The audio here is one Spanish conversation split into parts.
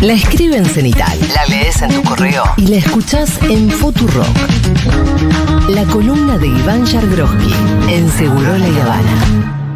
La escribe en cenital, la lees en tu correo y la escuchás en Futurock. La columna de Iván Yargroski en Seguro La Habana.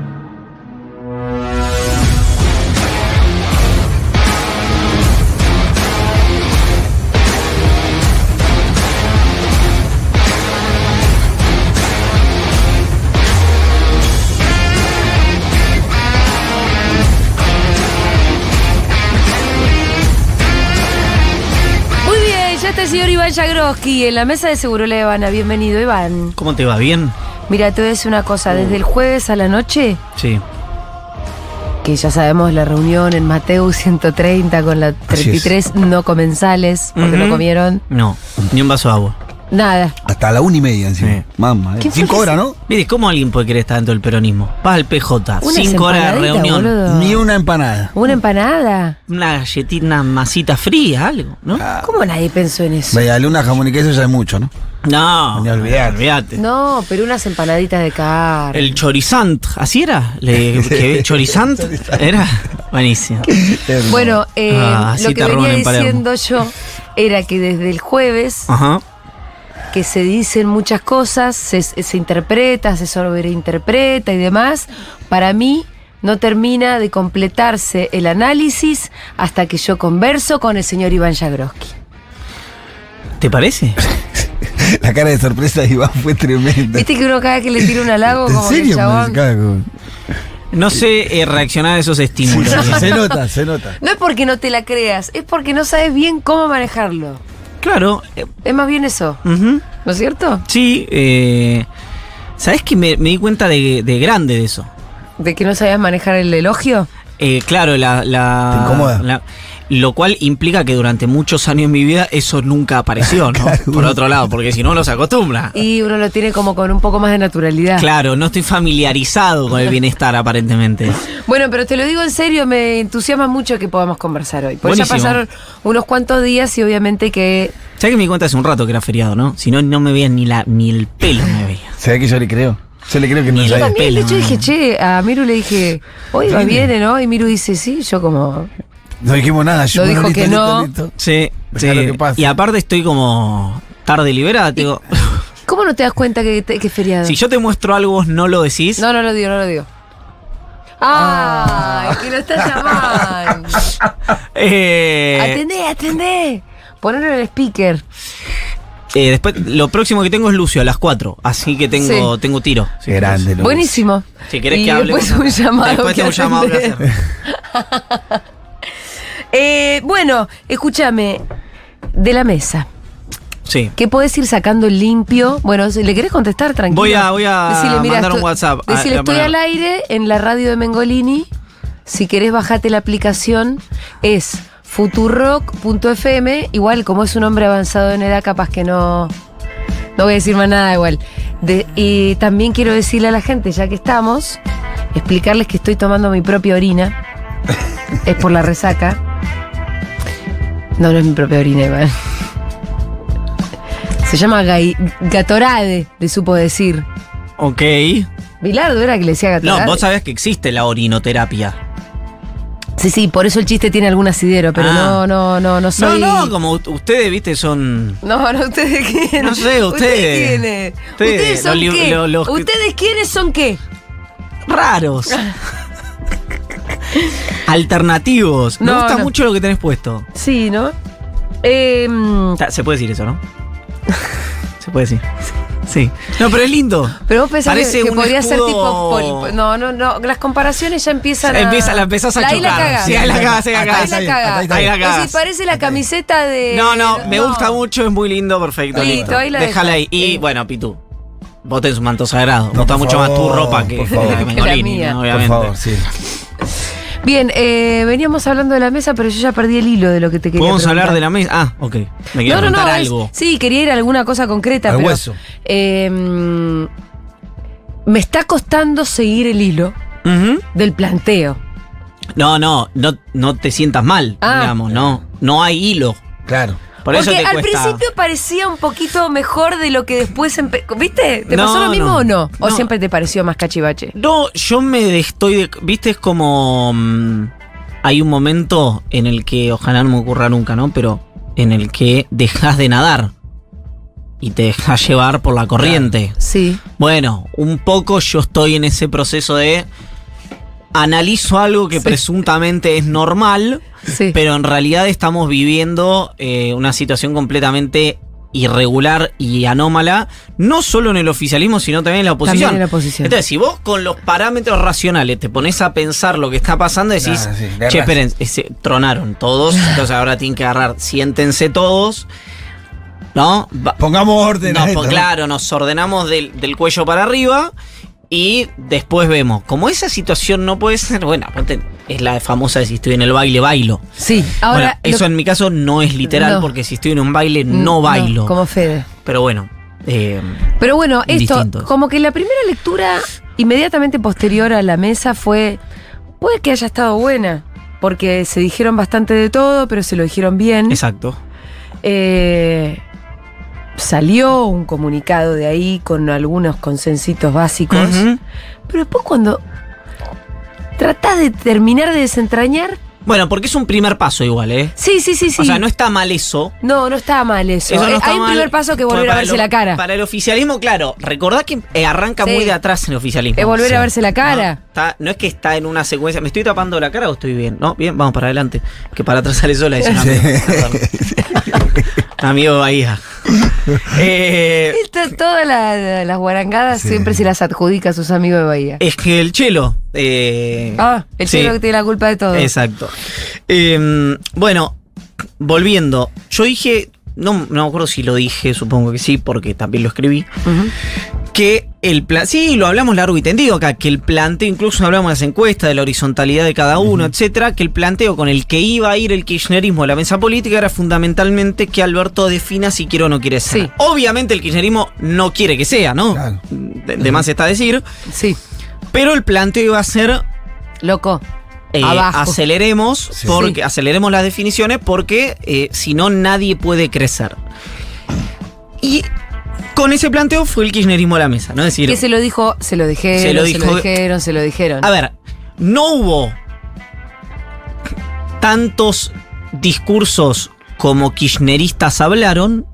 Iván Jagroski en la mesa de Seguro La Habana. Bienvenido, Iván. ¿Cómo te va? ¿Bien? Mira, te voy a decir una cosa. Desde el jueves a la noche, Sí. que ya sabemos la reunión en Mateo 130 con las 33 no comensales, porque no comieron No, ni un vaso de agua. Nada. Hasta la una y media encima. Sí. Mamá, ¿eh? ¿Quién fue Cinco horas, ¿no? Mire, ¿cómo alguien puede querer estar dentro del peronismo? Vas al PJ, cinco horas de reunión, boludo. Ni una empanada. Una empanada. una galletita, una masita fría, algo, ¿no? Ah. ¿Cómo nadie pensó en eso? Vaya, una jamón y queso ya es mucho, ¿no? No, Ni olvidate. olvídate. No, pero unas empanaditas de carne. El chorizant, ¿así era? Le, que- ¿Chorizant? ¿Era? Buenísimo. Bueno, eh, Ah, lo que venía diciendo yo era que desde el jueves Ajá. Que se dicen muchas cosas, se, se interpreta, se sobreinterpreta y demás, para mí no termina de completarse el análisis hasta que yo converso con el señor Iván Jagroski. ¿Te parece? La cara de sorpresa de Iván fue tremenda. Viste que uno cada vez que le tira un halago, ¿En como que el serio? chabón... Cago. No sé eh, reaccionar a esos estímulos. Se nota, se nota. No es porque no te la creas, es porque no sabes bien cómo manejarlo. Claro. Es más bien eso. ¿no es cierto? Sí, eh, ¿sabes que me, me di cuenta de, de grande de eso? De que no sabías manejar el elogio. Eh, claro, la, la- ¿Te incomoda? la- lo cual implica que durante muchos años en mi vida eso nunca apareció, ¿no? Claro. Por otro lado, porque si no uno se acostumbra. Y uno lo tiene como con un poco más de naturalidad. Claro, no estoy familiarizado con el bienestar aparentemente. Bueno, pero te lo digo en serio, me entusiasma mucho que podamos conversar hoy. Porque ya Buenísimo. pasaron unos cuantos días y obviamente que. ¿Sabes que me di cuenta hace un rato que era feriado, no? Si no, no me veían ni, la, ni el pelo me veía. ¿Se ve que yo le creo? Yo le creo que no Yo también, de hecho, dije, che, a Miru le dije, hoy va viene, ¿no? Y Miru dice, sí, yo como. No dijimos nada. Yo, Lo bueno, dijo listo, que listo, no. listo. Sí, sí. lo que pase. Y aparte estoy como tarde liberada. Digo, ¿Cómo no te das cuenta que, es feriado? si yo te muestro algo, vos no lo decís. No, no lo digo, no lo digo. ¡Ay! Que lo estás llamando. Eh, atendé, atendé. Ponelo en el speaker. eh, después, lo próximo que tengo es Lucio a las 4. Así que tengo, Sí. tengo tiro. Qué grande. Buenísimo. Si querés y que hable. Después un llamado. Después que tengo un llamado. Eh, bueno, escúchame. De la mesa. Sí. ¿Qué podés ir sacando limpio? Bueno, si le querés contestar, tranquilo. Voy a- voy a mandar un WhatsApp. Decirle, estoy al aire en la radio de Mengolini. Si querés, bajate la aplicación. Es futurock.fm. Igual, como es un hombre avanzado en edad, capaz que no. No voy a decir más nada igual. De- y también quiero decirle a la gente, ya que estamos, explicarles que estoy tomando mi propia orina. es por la resaca. No, no es mi propia orina, igual. Se llama gai- Gatorade, le supo decir. Ok. Bilardo era que le decía No, Gatorade. vos sabés que existe la orinoterapia. Sí, sí, por eso el chiste tiene algún asidero, pero Ah. no, no, no, no soy. No, no, como ustedes, viste, son. No, no, ustedes quiénes. No sé, ustedes. quiénes. Ustedes, Ustedes son qué. lo- Ustedes quiénes son qué. raros. Alternativos. Me No, gusta no. mucho lo que tenés puesto. Sí, ¿no? Eh, Ta- Se puede decir eso, ¿no? Se puede decir. Sí. No, pero es lindo. pero vos pensás que, Parece que un podría ser escudo- tipo. pol- No, no, no. Las comparaciones ya empiezan a. Empieza, la empezás a ahí la chocar. cagás. Sí, ahí la cagás, ahí la Ahí cagás. la Ahí cagás. está, ahí la cagás. parece la camiseta de. No, no, me gusta mucho, es muy lindo, perfecto. Listo, Listo, ahí la Déjala dejo. ahí. Y Sí. bueno, Pitu. Vos tenés un manto sagrado. No, gusta por mucho más tu favor, ropa que, por favor. que Que la Mengolini, mía. ¿no? Por obviamente. favor, sí. Bien, eh, veníamos hablando de la mesa, pero yo ya perdí el hilo de lo que te quería Podemos hablar de la mesa. Ah, ok. Me quiero No, no, no. es- algo. sí, quería ir a alguna cosa concreta, Al pero. hueso. eh, mm, me está costando seguir el hilo Ujú. del planteo. No, no, no, no te sientas mal, Ah. digamos, no. No hay hilo. Claro. Por Porque al cuesta. principio parecía un poquito mejor de lo que después empe- ¿Viste? ¿Te No, pasó lo mismo no. o no? ¿O No. siempre te pareció más cachivache? No, yo me estoy. de- Viste, es como. mm, hay un momento en el que, ojalá no me ocurra nunca, ¿no? Pero en el que dejas de nadar y te dejas llevar por la corriente. Sí. Bueno, un poco yo estoy en ese proceso de analizo algo que Sí. presuntamente es normal, Sí. pero en realidad estamos viviendo eh, una situación completamente irregular y anómala, no solo en el oficialismo, sino también en la oposición. También en la oposición. Entonces, si vos con los parámetros racionales te pones a pensar lo que está pasando, decís, sí, de che, raza". esperen, ese- tronaron todos, entonces ahora tienen que agarrar, siéntense todos, ¿no? Va- Pongamos orden. no, a esto, claro, nos ordenamos del, del cuello para arriba y después vemos. Como esa situación no puede ser, bueno, aparte es la famosa de si estoy en el baile, bailo. Sí. Ahora. Bueno, eso en mi caso no es literal, No. porque si estoy en un baile no Mm, bailo. como Fede. Pero bueno. eh, Pero bueno, esto, Distintos. como que la primera lectura inmediatamente posterior a la mesa fue, puede que haya estado buena, porque se dijeron bastante de todo, pero se lo dijeron bien. exacto. Eh, salió un comunicado de ahí con algunos consensitos básicos, pero después cuando tratás de terminar de desentrañar, Bueno, porque es un primer paso igual, ¿eh? sí, sí, sí, sí. O sea, no está mal eso. no, no estaba mal eso. Eso no Eh, está Hay un primer paso que volver Bueno, a verse la cara. Para el oficialismo, claro. Recordá que eh, arranca Sí. muy de atrás en el oficialismo. Es volver Sí. a verse la cara. No, está- no es que está en una secuencia. ¿Me estoy tapando la cara o estoy bien? No, bien, vamos para adelante. Que para atrás sale sola, un amigo. Bahía. Eh, Esto- todas la- las guarangadas Sí. siempre se las adjudica a sus amigos de Bahía. es que el chelo. eh, ah, el sí, chelo que tiene la culpa de todo. Exacto. Eh, bueno, volviendo. Yo dije. No, no me acuerdo si lo dije, supongo que sí, porque también lo escribí. Que el plan, sí, lo hablamos largo y tendido acá, que el planteo, incluso hablamos de las encuestas, de la horizontalidad de cada uno, etcétera, que el planteo con el que iba a ir el kirchnerismo a la mesa política era fundamentalmente que Alberto defina si quiere o no quiere ser. Sí. Obviamente el kirchnerismo no quiere que sea, ¿no? Claro. De, de más está decir, Sí, pero el planteo iba a ser loco. eh, Abajo. aceleremos, Sí. porque, Sí. aceleremos las definiciones porque eh, si no nadie puede crecer. Y con ese planteo fue el kirchnerismo a la mesa, ¿no? Es decir, Que se lo dijo, se lo dijeron, Se se lo dijeron, se lo dijeron. A ver, no hubo tantos discursos como kirchneristas hablaron,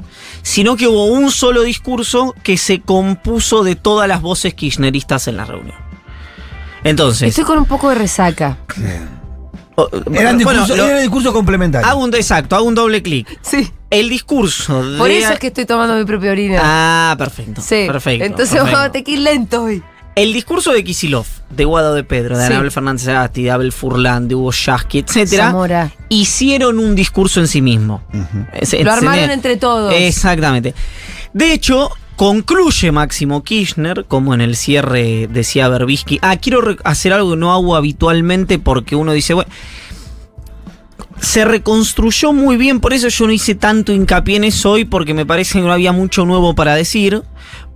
sino que hubo un solo discurso que se compuso de todas las voces kirchneristas en la reunión. Entonces, Estoy con un poco de resaca. Eran bueno, discursos lo- era discurso complementario. hago un exacto, hago un doble clic. Sí. El discurso de Por eso es que estoy tomando mi propia orina. Ah, perfecto. sí. Perfecto. Entonces perfecto. vamos a tener que ir lento hoy. El discurso de Kisilov, de Guado de Pedro, de Sí. Anabel Fernández Agasti, de Abel Furlan, de Hugo Yasky, etcétera, Zamora. hicieron un discurso en sí mismo. Es- Lo armaron es- entre todos. Exactamente. De hecho, concluye Máximo Kirchner, como en el cierre decía Berbisky, ah, quiero hacer algo que no hago habitualmente porque uno dice, bueno, se reconstruyó muy bien, por eso yo no hice tanto hincapié en eso hoy, porque me parece que no había mucho nuevo para decir,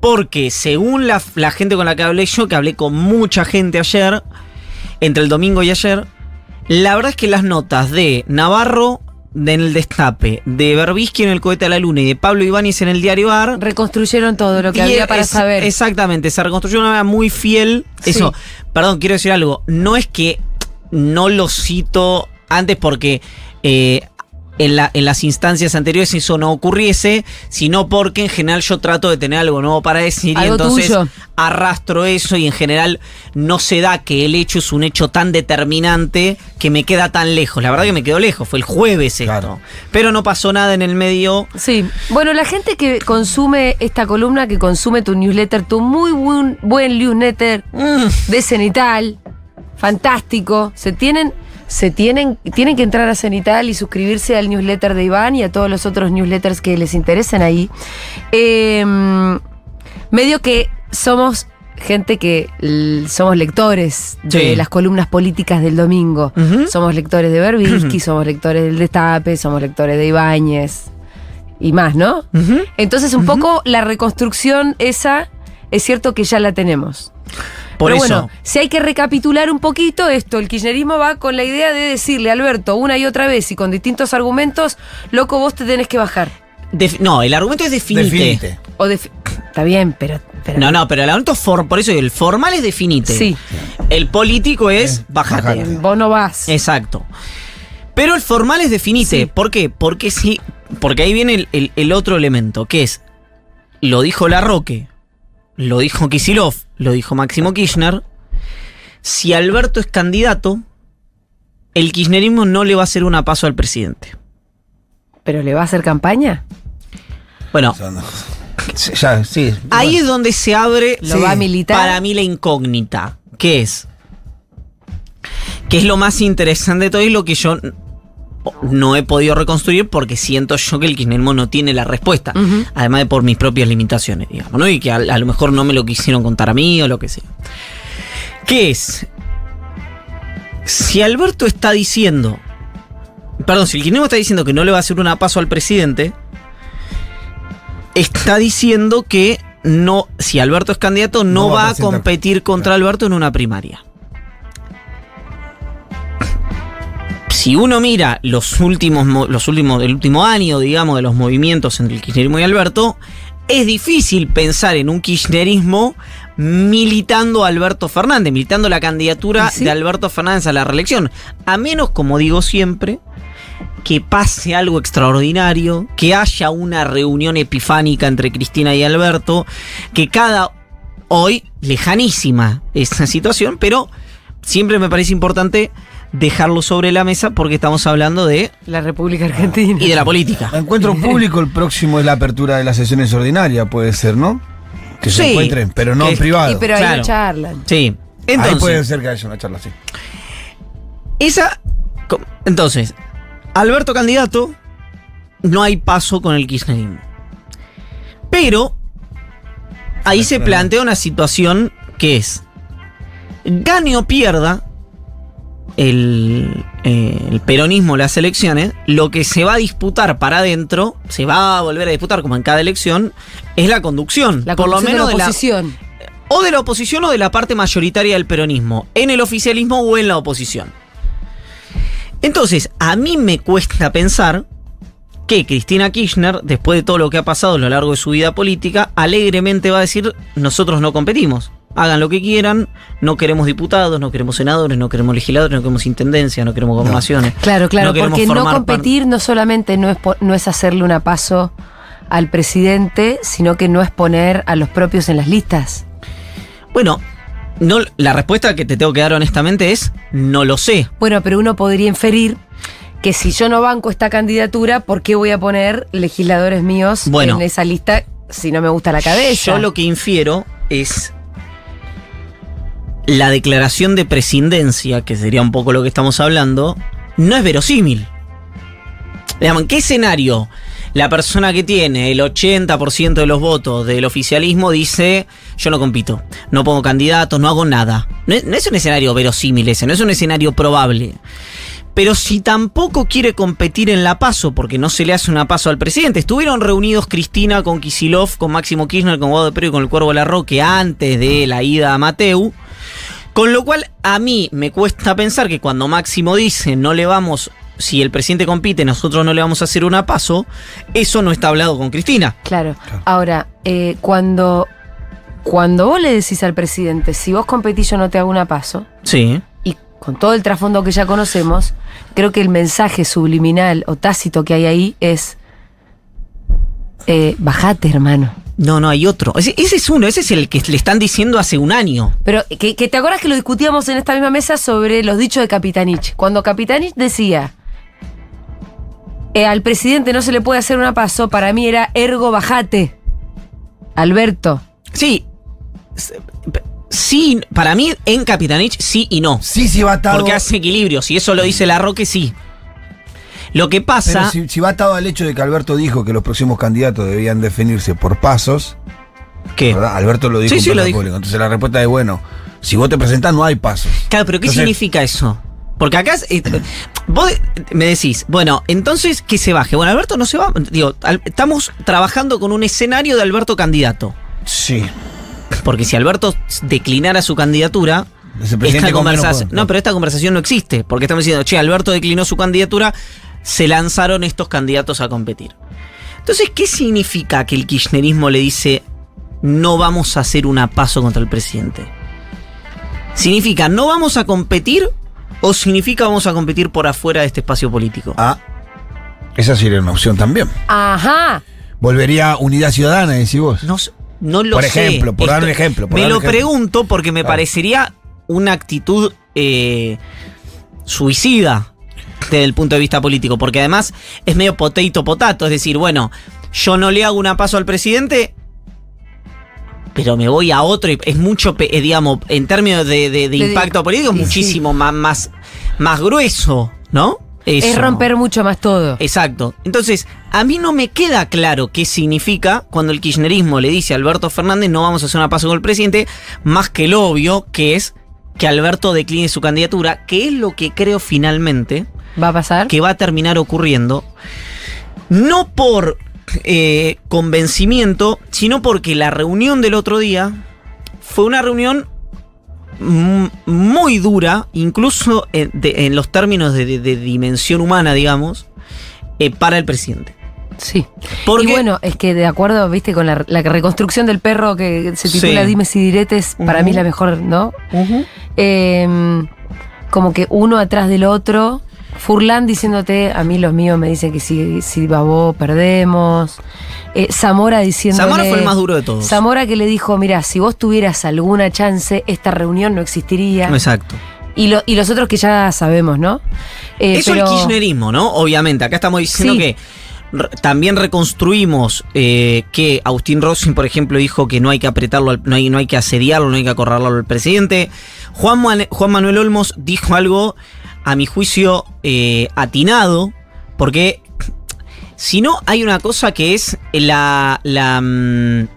porque según la gente con la que hablé yo, que hablé con mucha gente ayer, entre el domingo y ayer, la verdad es que las notas de Navarro de en el Destape, de Berbisky en el cohete a la luna y de Pablo Ibáñez en el diario AR, Reconstruyeron todo lo que había para es- saber. Exactamente, se reconstruyó de una manera muy fiel. Sí. Eso, perdón, quiero decir algo. No es que no lo cito antes porque eh, en, la- en las instancias anteriores eso no ocurriese, sino porque en general yo trato de tener algo nuevo para decir y entonces tuyo. arrastro eso y en general no se da que el hecho es un hecho tan determinante que me queda tan lejos. La verdad que me quedó lejos, fue el jueves esto. Claro. Pero no pasó nada en el medio. Sí, bueno, la gente que consume esta columna, que consume tu newsletter, tu muy buen, buen newsletter Mm, de Cenital, fantástico, se tienen, se tienen, tienen que entrar a Cenital y suscribirse al newsletter de Iván y a todos los otros newsletters que les interesen ahí. Eh, medio que somos gente que somos lectores de Sí. las columnas políticas del domingo. Somos lectores de Berbisky, somos lectores del Destape, somos lectores de Ibáñez y más, ¿no? Entonces, un poco la reconstrucción esa es cierto que ya la tenemos. Por Pero eso. bueno, si hay que recapitular un poquito esto, el kirchnerismo va con la idea de decirle a Alberto una y otra vez y con distintos argumentos, loco, vos te tenés que bajar. Def- no, el argumento es definite. Definite. O defi- Está bien, pero. pero No, no, pero el aumento for, por eso el formal es definite. Sí. El político es Eh, bajate. bajate. Vos no vas. Exacto. Pero el formal es definite. Sí. ¿Por qué? Porque sí. Porque ahí viene el, el- el otro elemento, que es. Lo dijo Larroque, lo dijo Kisilov, lo dijo Máximo Kirchner. Si Alberto es candidato, el kirchnerismo no le va a hacer una paso al presidente. ¿Pero le va a hacer campaña? Bueno. Sí, Ya, sí. ahí es donde se abre ¿Lo Sí. va a militar? para mí la incógnita. ¿Qué es? Que es lo más interesante de todo y lo que yo no he podido reconstruir porque siento yo que el kirchnerismo no tiene la respuesta. Además de por mis propias limitaciones, digamos, ¿no? Y que a, a lo mejor no me lo quisieron contar a mí o lo que sea. ¿Qué es? Si Alberto está diciendo. Perdón, si el kirchnerismo está diciendo que no le va a hacer una paso al presidente, está diciendo que no, si Alberto es candidato, no, No va a va a presentar. competir contra Claro. Alberto en una primaria. Si uno mira los últimos, mo- los últimos, el último año, digamos, de los movimientos entre el kirchnerismo y Alberto, es difícil pensar en un kirchnerismo militando a Alberto Fernández, militando la candidatura de Alberto Fernández a la reelección. A menos, como digo siempre, que pase algo extraordinario, que haya una reunión epifánica entre Cristina y Alberto, que cada hoy lejanísima esa situación, pero siempre me parece importante dejarlo sobre la mesa porque estamos hablando de La República Argentina. y de la política. Encuentro público, el próximo es la apertura de las sesiones ordinarias, puede ser, ¿no? Que se Sí. encuentren, pero no en privado. Y pero ahí Claro. charlan. Sí. Ahí puede Entonces, ser que haya una charla así. esa entonces, Alberto candidato no hay paso con el kirchnerismo. Pero ahí se plantea una situación que es gane o pierda el, eh, el peronismo las elecciones, lo que se va a disputar para adentro, se va a volver a disputar como en cada elección, es la conducción. La por lo menos de de la la, oposición. o de la oposición o de la parte mayoritaria del peronismo, en el oficialismo o en la oposición. Entonces, a mí me cuesta pensar que Cristina Kirchner, después de todo lo que ha pasado a lo largo de su vida política, alegremente va a decir, nosotros no competimos. Hagan lo que quieran, no queremos diputados, no queremos senadores, no queremos legisladores, no queremos intendencia, no queremos gobernaciones. Claro, claro, No porque no competir no solamente no es, no es hacerle una paso al presidente, sino que no es poner a los propios en las listas. Bueno, no, la respuesta que te tengo que dar honestamente es, no lo sé. Bueno, pero uno podría inferir que si yo no banco esta candidatura, ¿por qué voy a poner legisladores míos Bueno. en esa lista si no me gusta la cabeza? Yo lo que infiero es la declaración de prescindencia, que sería un poco lo que estamos hablando, no es verosímil. ¿en qué escenario la persona que tiene el 80% de los votos del oficialismo dice, yo no compito, no pongo candidatos, no hago nada? No es, un escenario verosímil ese, no es un escenario probable. Pero si tampoco quiere competir en la paso, porque no se le hace una paso al presidente, estuvieron reunidos Cristina con Kisilov, con Máximo Kirchner, con Guado de y con el Cuervo Larroque antes de la ida a Mateu. Con lo cual, a mí me cuesta pensar que cuando Máximo dice no le vamos, si el presidente compite, nosotros no le vamos a hacer una paso, eso no está hablado con Cristina. Claro. Ahora, eh, cuando, cuando vos le decís al presidente, si vos competís yo no te hago una paso, Sí. y con todo el trasfondo que ya conocemos, creo que el mensaje subliminal o tácito que hay ahí es, eh, bajate hermano. No, no, hay otro. Ese, ese es uno, ese es el que le están diciendo hace un año. Pero que, que te acuerdas que lo discutíamos en esta misma mesa sobre los dichos de Capitanich. Cuando Capitanich decía, eh, al presidente no se le puede hacer una paso, para mí era ergo bajate. Alberto. Sí. Sí, para mí en Capitanich sí y no. Sí, sí va atado. Porque hace equilibrio. Si eso lo dice la Roque, sí. Lo que Pero pasa. si, si va atado al hecho de que Alberto dijo que los próximos candidatos debían definirse por pasos, ¿Qué? ¿verdad? Alberto lo dijo Sí, en sí, lo dijo. pública. Entonces la respuesta es, bueno, si vos te presentás no hay pasos. Claro, pero ¿qué Entonces- significa eso? Porque acá eh, vos me decís, bueno, entonces que se baje. Bueno, Alberto no se va. Digo, estamos trabajando con un escenario de Alberto candidato. Sí. Porque si Alberto declinara su candidatura, esta conversación. No, pero esta conversación no existe. Porque estamos diciendo, che, Alberto declinó su candidatura, se lanzaron estos candidatos a competir. Entonces, ¿qué significa que el kirchnerismo le dice no vamos a hacer una paso contra el presidente? ¿Significa no vamos a competir o significa vamos a competir por afuera de este espacio político? Ah, esa sería una opción también. Ajá. Volvería Unidad Ciudadana, decís vos. No, no lo Por sé. ejemplo, por dar un ejemplo, por me dar lo ejemplo. pregunto porque me parecería una actitud eh, suicida desde el punto de vista político. Porque además es medio potato potato. Es decir, bueno, yo no le hago una paso al presidente. Pero me voy a otro y es mucho, eh, digamos, en términos de, de- de De- impacto político, sí. muchísimo más, más, más grueso, ¿no? Es romper mucho más todo. Exacto. Entonces, a mí no me queda claro qué significa cuando el kirchnerismo le dice a Alberto Fernández no vamos a hacer una paso con el presidente, más que lo obvio que es que Alberto decline su candidatura, que es lo que creo finalmente ¿Va a pasar? que va a terminar ocurriendo, no por eh, convencimiento, sino porque la reunión del otro día fue una reunión muy dura, incluso en, de- en los términos de, de- de dimensión humana, digamos, eh, para el presidente. Sí. Porque, y bueno, es que de acuerdo, viste, con la, la reconstrucción del perro que se titula Sí. Dimes y Diretes, para mí la mejor, ¿no? Eh, como que uno atrás del otro. Furlan diciéndote, a mí los míos me dicen que si, si babó perdemos. Eh, Zamora diciendo. Zamora fue el más duro de todos. Zamora que le dijo, mira, si vos tuvieras alguna chance, esta reunión no existiría. Exacto. Y, lo- y los otros que ya sabemos, ¿no? Eh, Eso pero- el kirchnerismo, ¿no? Obviamente, acá estamos diciendo Sí. que también reconstruimos eh, que Agustín Rossi, por ejemplo, dijo que no hay que apretarlo, al- no hay, no hay que asediarlo, no hay que acorralarlo al presidente. Juan, Juan Manuel Olmos dijo algo, a mi juicio, eh, atinado, porque si no, hay una cosa que es la, la, mm,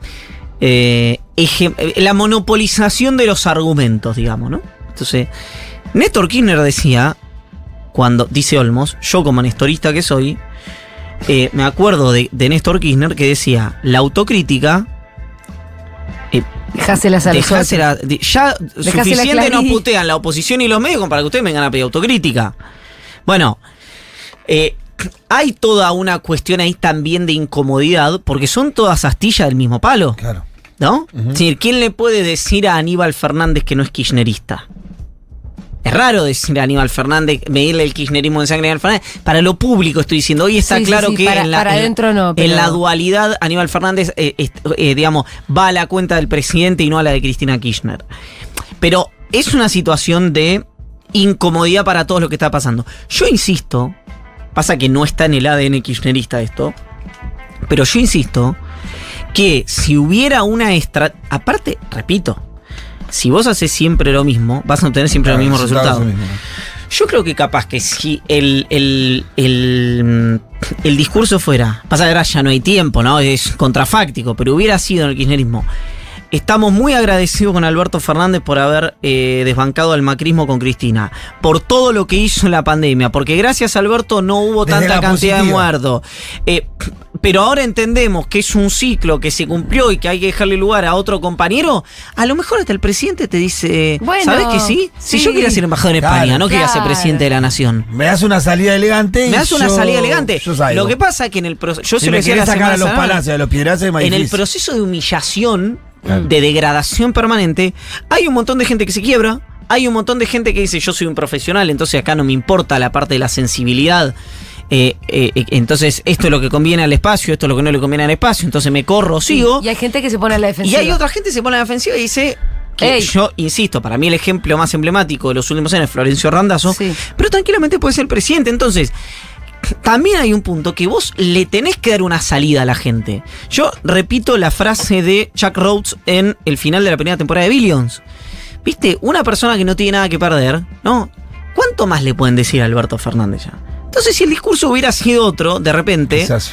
eh, eh, la monopolización de los argumentos, digamos, ¿no? Entonces, Néstor Kirchner decía, cuando, dice Olmos, yo como nestorista que soy, me acuerdo de, de Néstor Kirchner que decía, la autocrítica, Dejáselas a los dejásela- de- ya Dejásela suficiente nos putean la oposición y los medios como para que ustedes vengan a pedir autocrítica. Bueno, eh, hay toda una cuestión ahí también de incomodidad, porque son todas astillas del mismo palo. Claro. ¿No? Es decir, ¿quién le puede decir a Aníbal Fernández que no es kirchnerista? Es raro decir a Aníbal Fernández, medirle el kirchnerismo en sangre a Aníbal Fernández. Para lo público estoy diciendo, hoy está Sí, claro sí, que para- en, la, para en- adentro no, en la dualidad Aníbal Fernández, eh, eh, digamos, va a la cuenta del presidente y no a la de Cristina Kirchner. Pero es una situación de incomodidad para todos lo que está pasando. Yo insisto, pasa que no está en el ADN kirchnerista esto, pero yo insisto que si hubiera una estrategia. Aparte, repito, si vos haces siempre lo mismo, vas a obtener siempre Claro, los mismos resultado resultados. mismo. Yo creo que capaz que si el, el, el, el discurso fuera, pasa que ahora ya no hay tiempo, ¿no? Es contrafáctico, pero hubiera sido en el kirchnerismo. Estamos muy agradecidos con Alberto Fernández por haber eh, desbancado al macrismo con Cristina, por todo lo que hizo en la pandemia, porque gracias a Alberto no hubo Desde tanta cantidad de muertos. Eh, pero ahora entendemos que es un ciclo que se cumplió y que hay que dejarle lugar a otro compañero. A lo mejor hasta el presidente te dice, Bueno, ¿sabes que sí? Si sí. yo quería ser embajador en Claro, España, no quería ser claro. presidente de la nación. Me das una salida elegante Me hace una yo- salida elegante. yo salgo. Lo que pasa es que en el proceso. Yo si se lo me decía querés la sacar a los palacios, a los piedrazos En el proceso de humillación, Claro. de degradación permanente, hay un montón de gente que se quiebra. Hay un montón de gente que dice yo soy un profesional, entonces acá no me importa la parte de la sensibilidad. Eh, eh, eh, entonces esto es lo que conviene al espacio, esto es lo que no le conviene al espacio, entonces me corro, sigo. Y hay gente que se pone a la Y defensiva. hay otra gente que se pone a la defensiva y dice que yo insisto, para mí el ejemplo más emblemático de los últimos años es Florencio Randazzo, Sí. pero tranquilamente puede ser presidente. Entonces, también hay un punto que vos le tenés que dar una salida a la gente. Yo repito la frase de Jack Rhodes en el final de la primera temporada de Billions. ¿Viste? Una persona que no tiene nada que perder, ¿no? ¿Cuánto más le pueden decir a Alberto Fernández ya? Entonces, si el discurso hubiera sido otro, de repente. Quizás.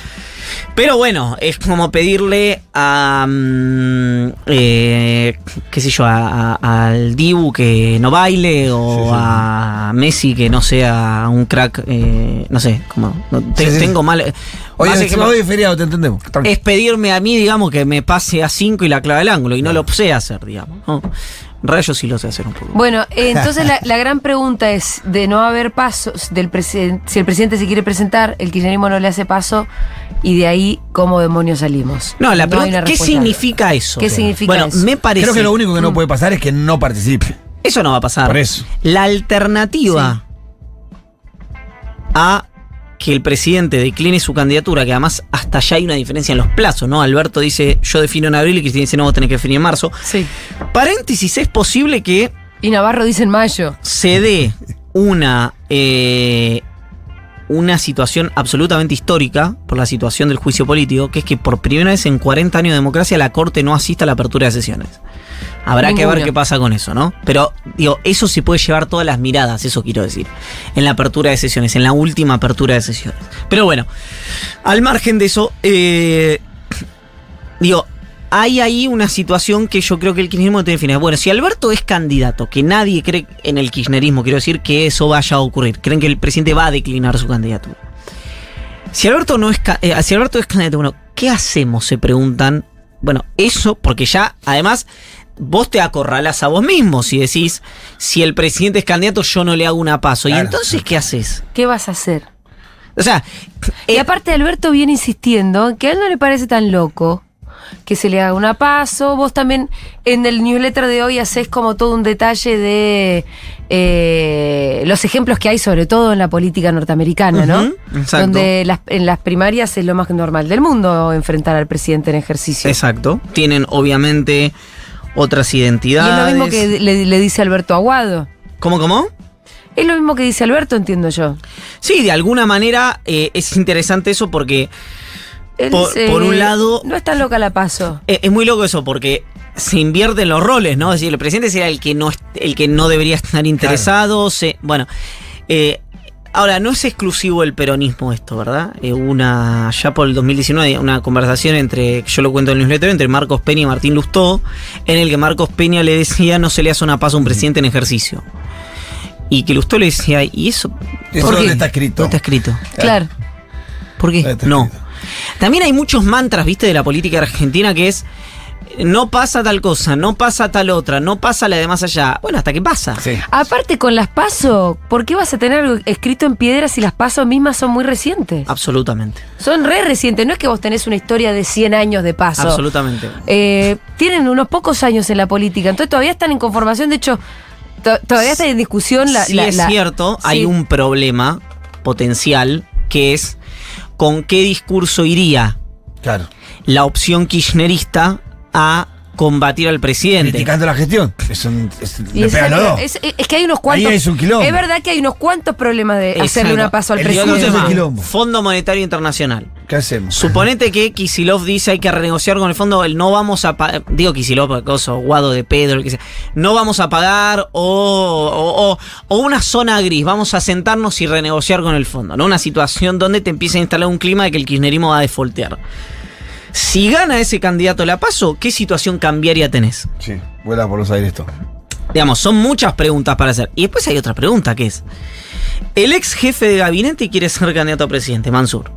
Pero bueno, es como pedirle a. mm, eh, qué sé yo, a- a- al Dibu que no baile o Sí, sí. a Messi que no sea un crack. eh, no sé, como. no, te- Sí, sí. Tengo mal. Oye, es hoy es feriado, te entendemos. Es pedirme a mí, digamos, que me pase a 5 y la clave del ángulo y no lo sé hacer, digamos. ¿no? En realidad yo sí lo sé hacer un poco. Bueno, eh, entonces la, la gran pregunta es de no haber pasos del presidente, si el presidente se quiere presentar, el kirchnerismo no le hace paso y de ahí cómo demonios salimos. No, la hay pregunta, ¿qué significa eso? ¿Qué significa bueno, eso? me parece. Creo que lo único que Mm. no puede pasar es que no participe. Eso no va a pasar. Por eso. La alternativa a que el presidente decline su candidatura, que además hasta allá hay una diferencia en los plazos, ¿no? Alberto dice, yo defino en abril y Cristina dice, no, vos tenés que definir en marzo. Sí. Paréntesis, es posible que Y Navarro dice en mayo. se dé una, eh, una situación absolutamente histórica por la situación del juicio político, que es que por primera vez en 40 años de democracia la Corte no asista a la apertura de sesiones. Habrá que ver qué pasa con eso, ¿no? Pero, digo, eso se puede llevar todas las miradas, eso quiero decir, en la apertura de sesiones, en la última apertura de sesiones. Pero bueno, al margen de eso, eh, digo, hay ahí una situación que yo creo que el kirchnerismo tiene definir. Bueno, si Alberto es candidato, que nadie cree en el kirchnerismo, quiero decir que eso vaya a ocurrir, creen que el presidente va a declinar su candidatura. Si Alberto no es, eh, si Alberto es candidato, bueno, ¿qué hacemos? Se preguntan. Bueno, eso, porque ya, además, vos te acorralás a vos mismo si decís, si el presidente es candidato, yo no le hago una paso. ¿Y entonces qué haces? ¿Qué vas a hacer? O sea, Y eh, aparte Alberto viene insistiendo en que a él no le parece tan loco que se le haga una paso. Vos también en el newsletter de hoy haces como todo un detalle de eh, los ejemplos que hay, sobre todo en la política norteamericana, ¿no? Ujú, exacto. Donde las- en las primarias es lo más normal del mundo enfrentar al presidente en ejercicio. exacto. Tienen obviamente otras y es identidades. lo mismo que le, le dice Alberto Aguado. ¿Cómo, cómo? Es lo mismo que dice Alberto, entiendo yo. Sí, de alguna manera eh, es interesante eso porque Él Por- por un lado- No es tan loca la paso. eh, es muy loco eso porque se invierten los roles, ¿no? Es decir, el presidente será el que no, el que no debería estar interesado. se- bueno, eh, ahora no es exclusivo el peronismo esto, ¿verdad? Eh, una ya por el 2019 una conversación entre, yo lo cuento en el newsletter, entre Marcos Peña y Martín Lustó, en el que Marcos Peña le decía no se le hace una paso a un presidente en ejercicio. Y que Lustó le decía, ¿y eso? Eso ¿Por qué? dónde está escrito. ¿Dónde está escrito? Claro. ¿Por qué? No. escrito. También hay muchos mantras, viste, de la política argentina que es no pasa tal cosa, no pasa tal otra, no pasa la de más allá. Bueno, hasta que pasa. Sí. Aparte con las PASO, ¿por qué vas a tener algo escrito en piedra si las PASO mismas son muy recientes? Absolutamente. Son re recientes, no es que vos tenés una historia de 100 años de PASO. Absolutamente. Eh, tienen unos pocos años en la política, entonces todavía están en conformación, de hecho, to- todavía está en discusión la... sí la- es la- cierto, hay un problema potencial que es con qué discurso iría Claro. la opción kirchnerista a combatir al presidente. Criticando la gestión. Es un, es- Y le es, pegan los dos. es- es que hay unos cuantos... Ahí es un quilombo. Es verdad que hay unos cuantos problemas de hacerle Exacto. una paso al El Digo, discurso ¿qué es presidente. el más? quilombo. Fondo Monetario Internacional. ¿Qué hacemos? Suponete que Kisilov dice hay que renegociar con el fondo, el no vamos a pagar, digo Kisilov, cosa, Guado de Pedro, el que sea, no vamos a pagar o, o, o- o una zona gris, vamos a sentarnos y renegociar con el fondo, ¿no? Una situación donde te empieza a instalar un clima de que el kirchnerismo va a defoltear. Si gana ese candidato la paso, ¿qué situación cambiaria tenés? Sí, vuela por los aires esto. Digamos, son muchas preguntas para hacer. Y después hay otra pregunta que es, el ex jefe de gabinete quiere ser candidato a presidente, Mansur.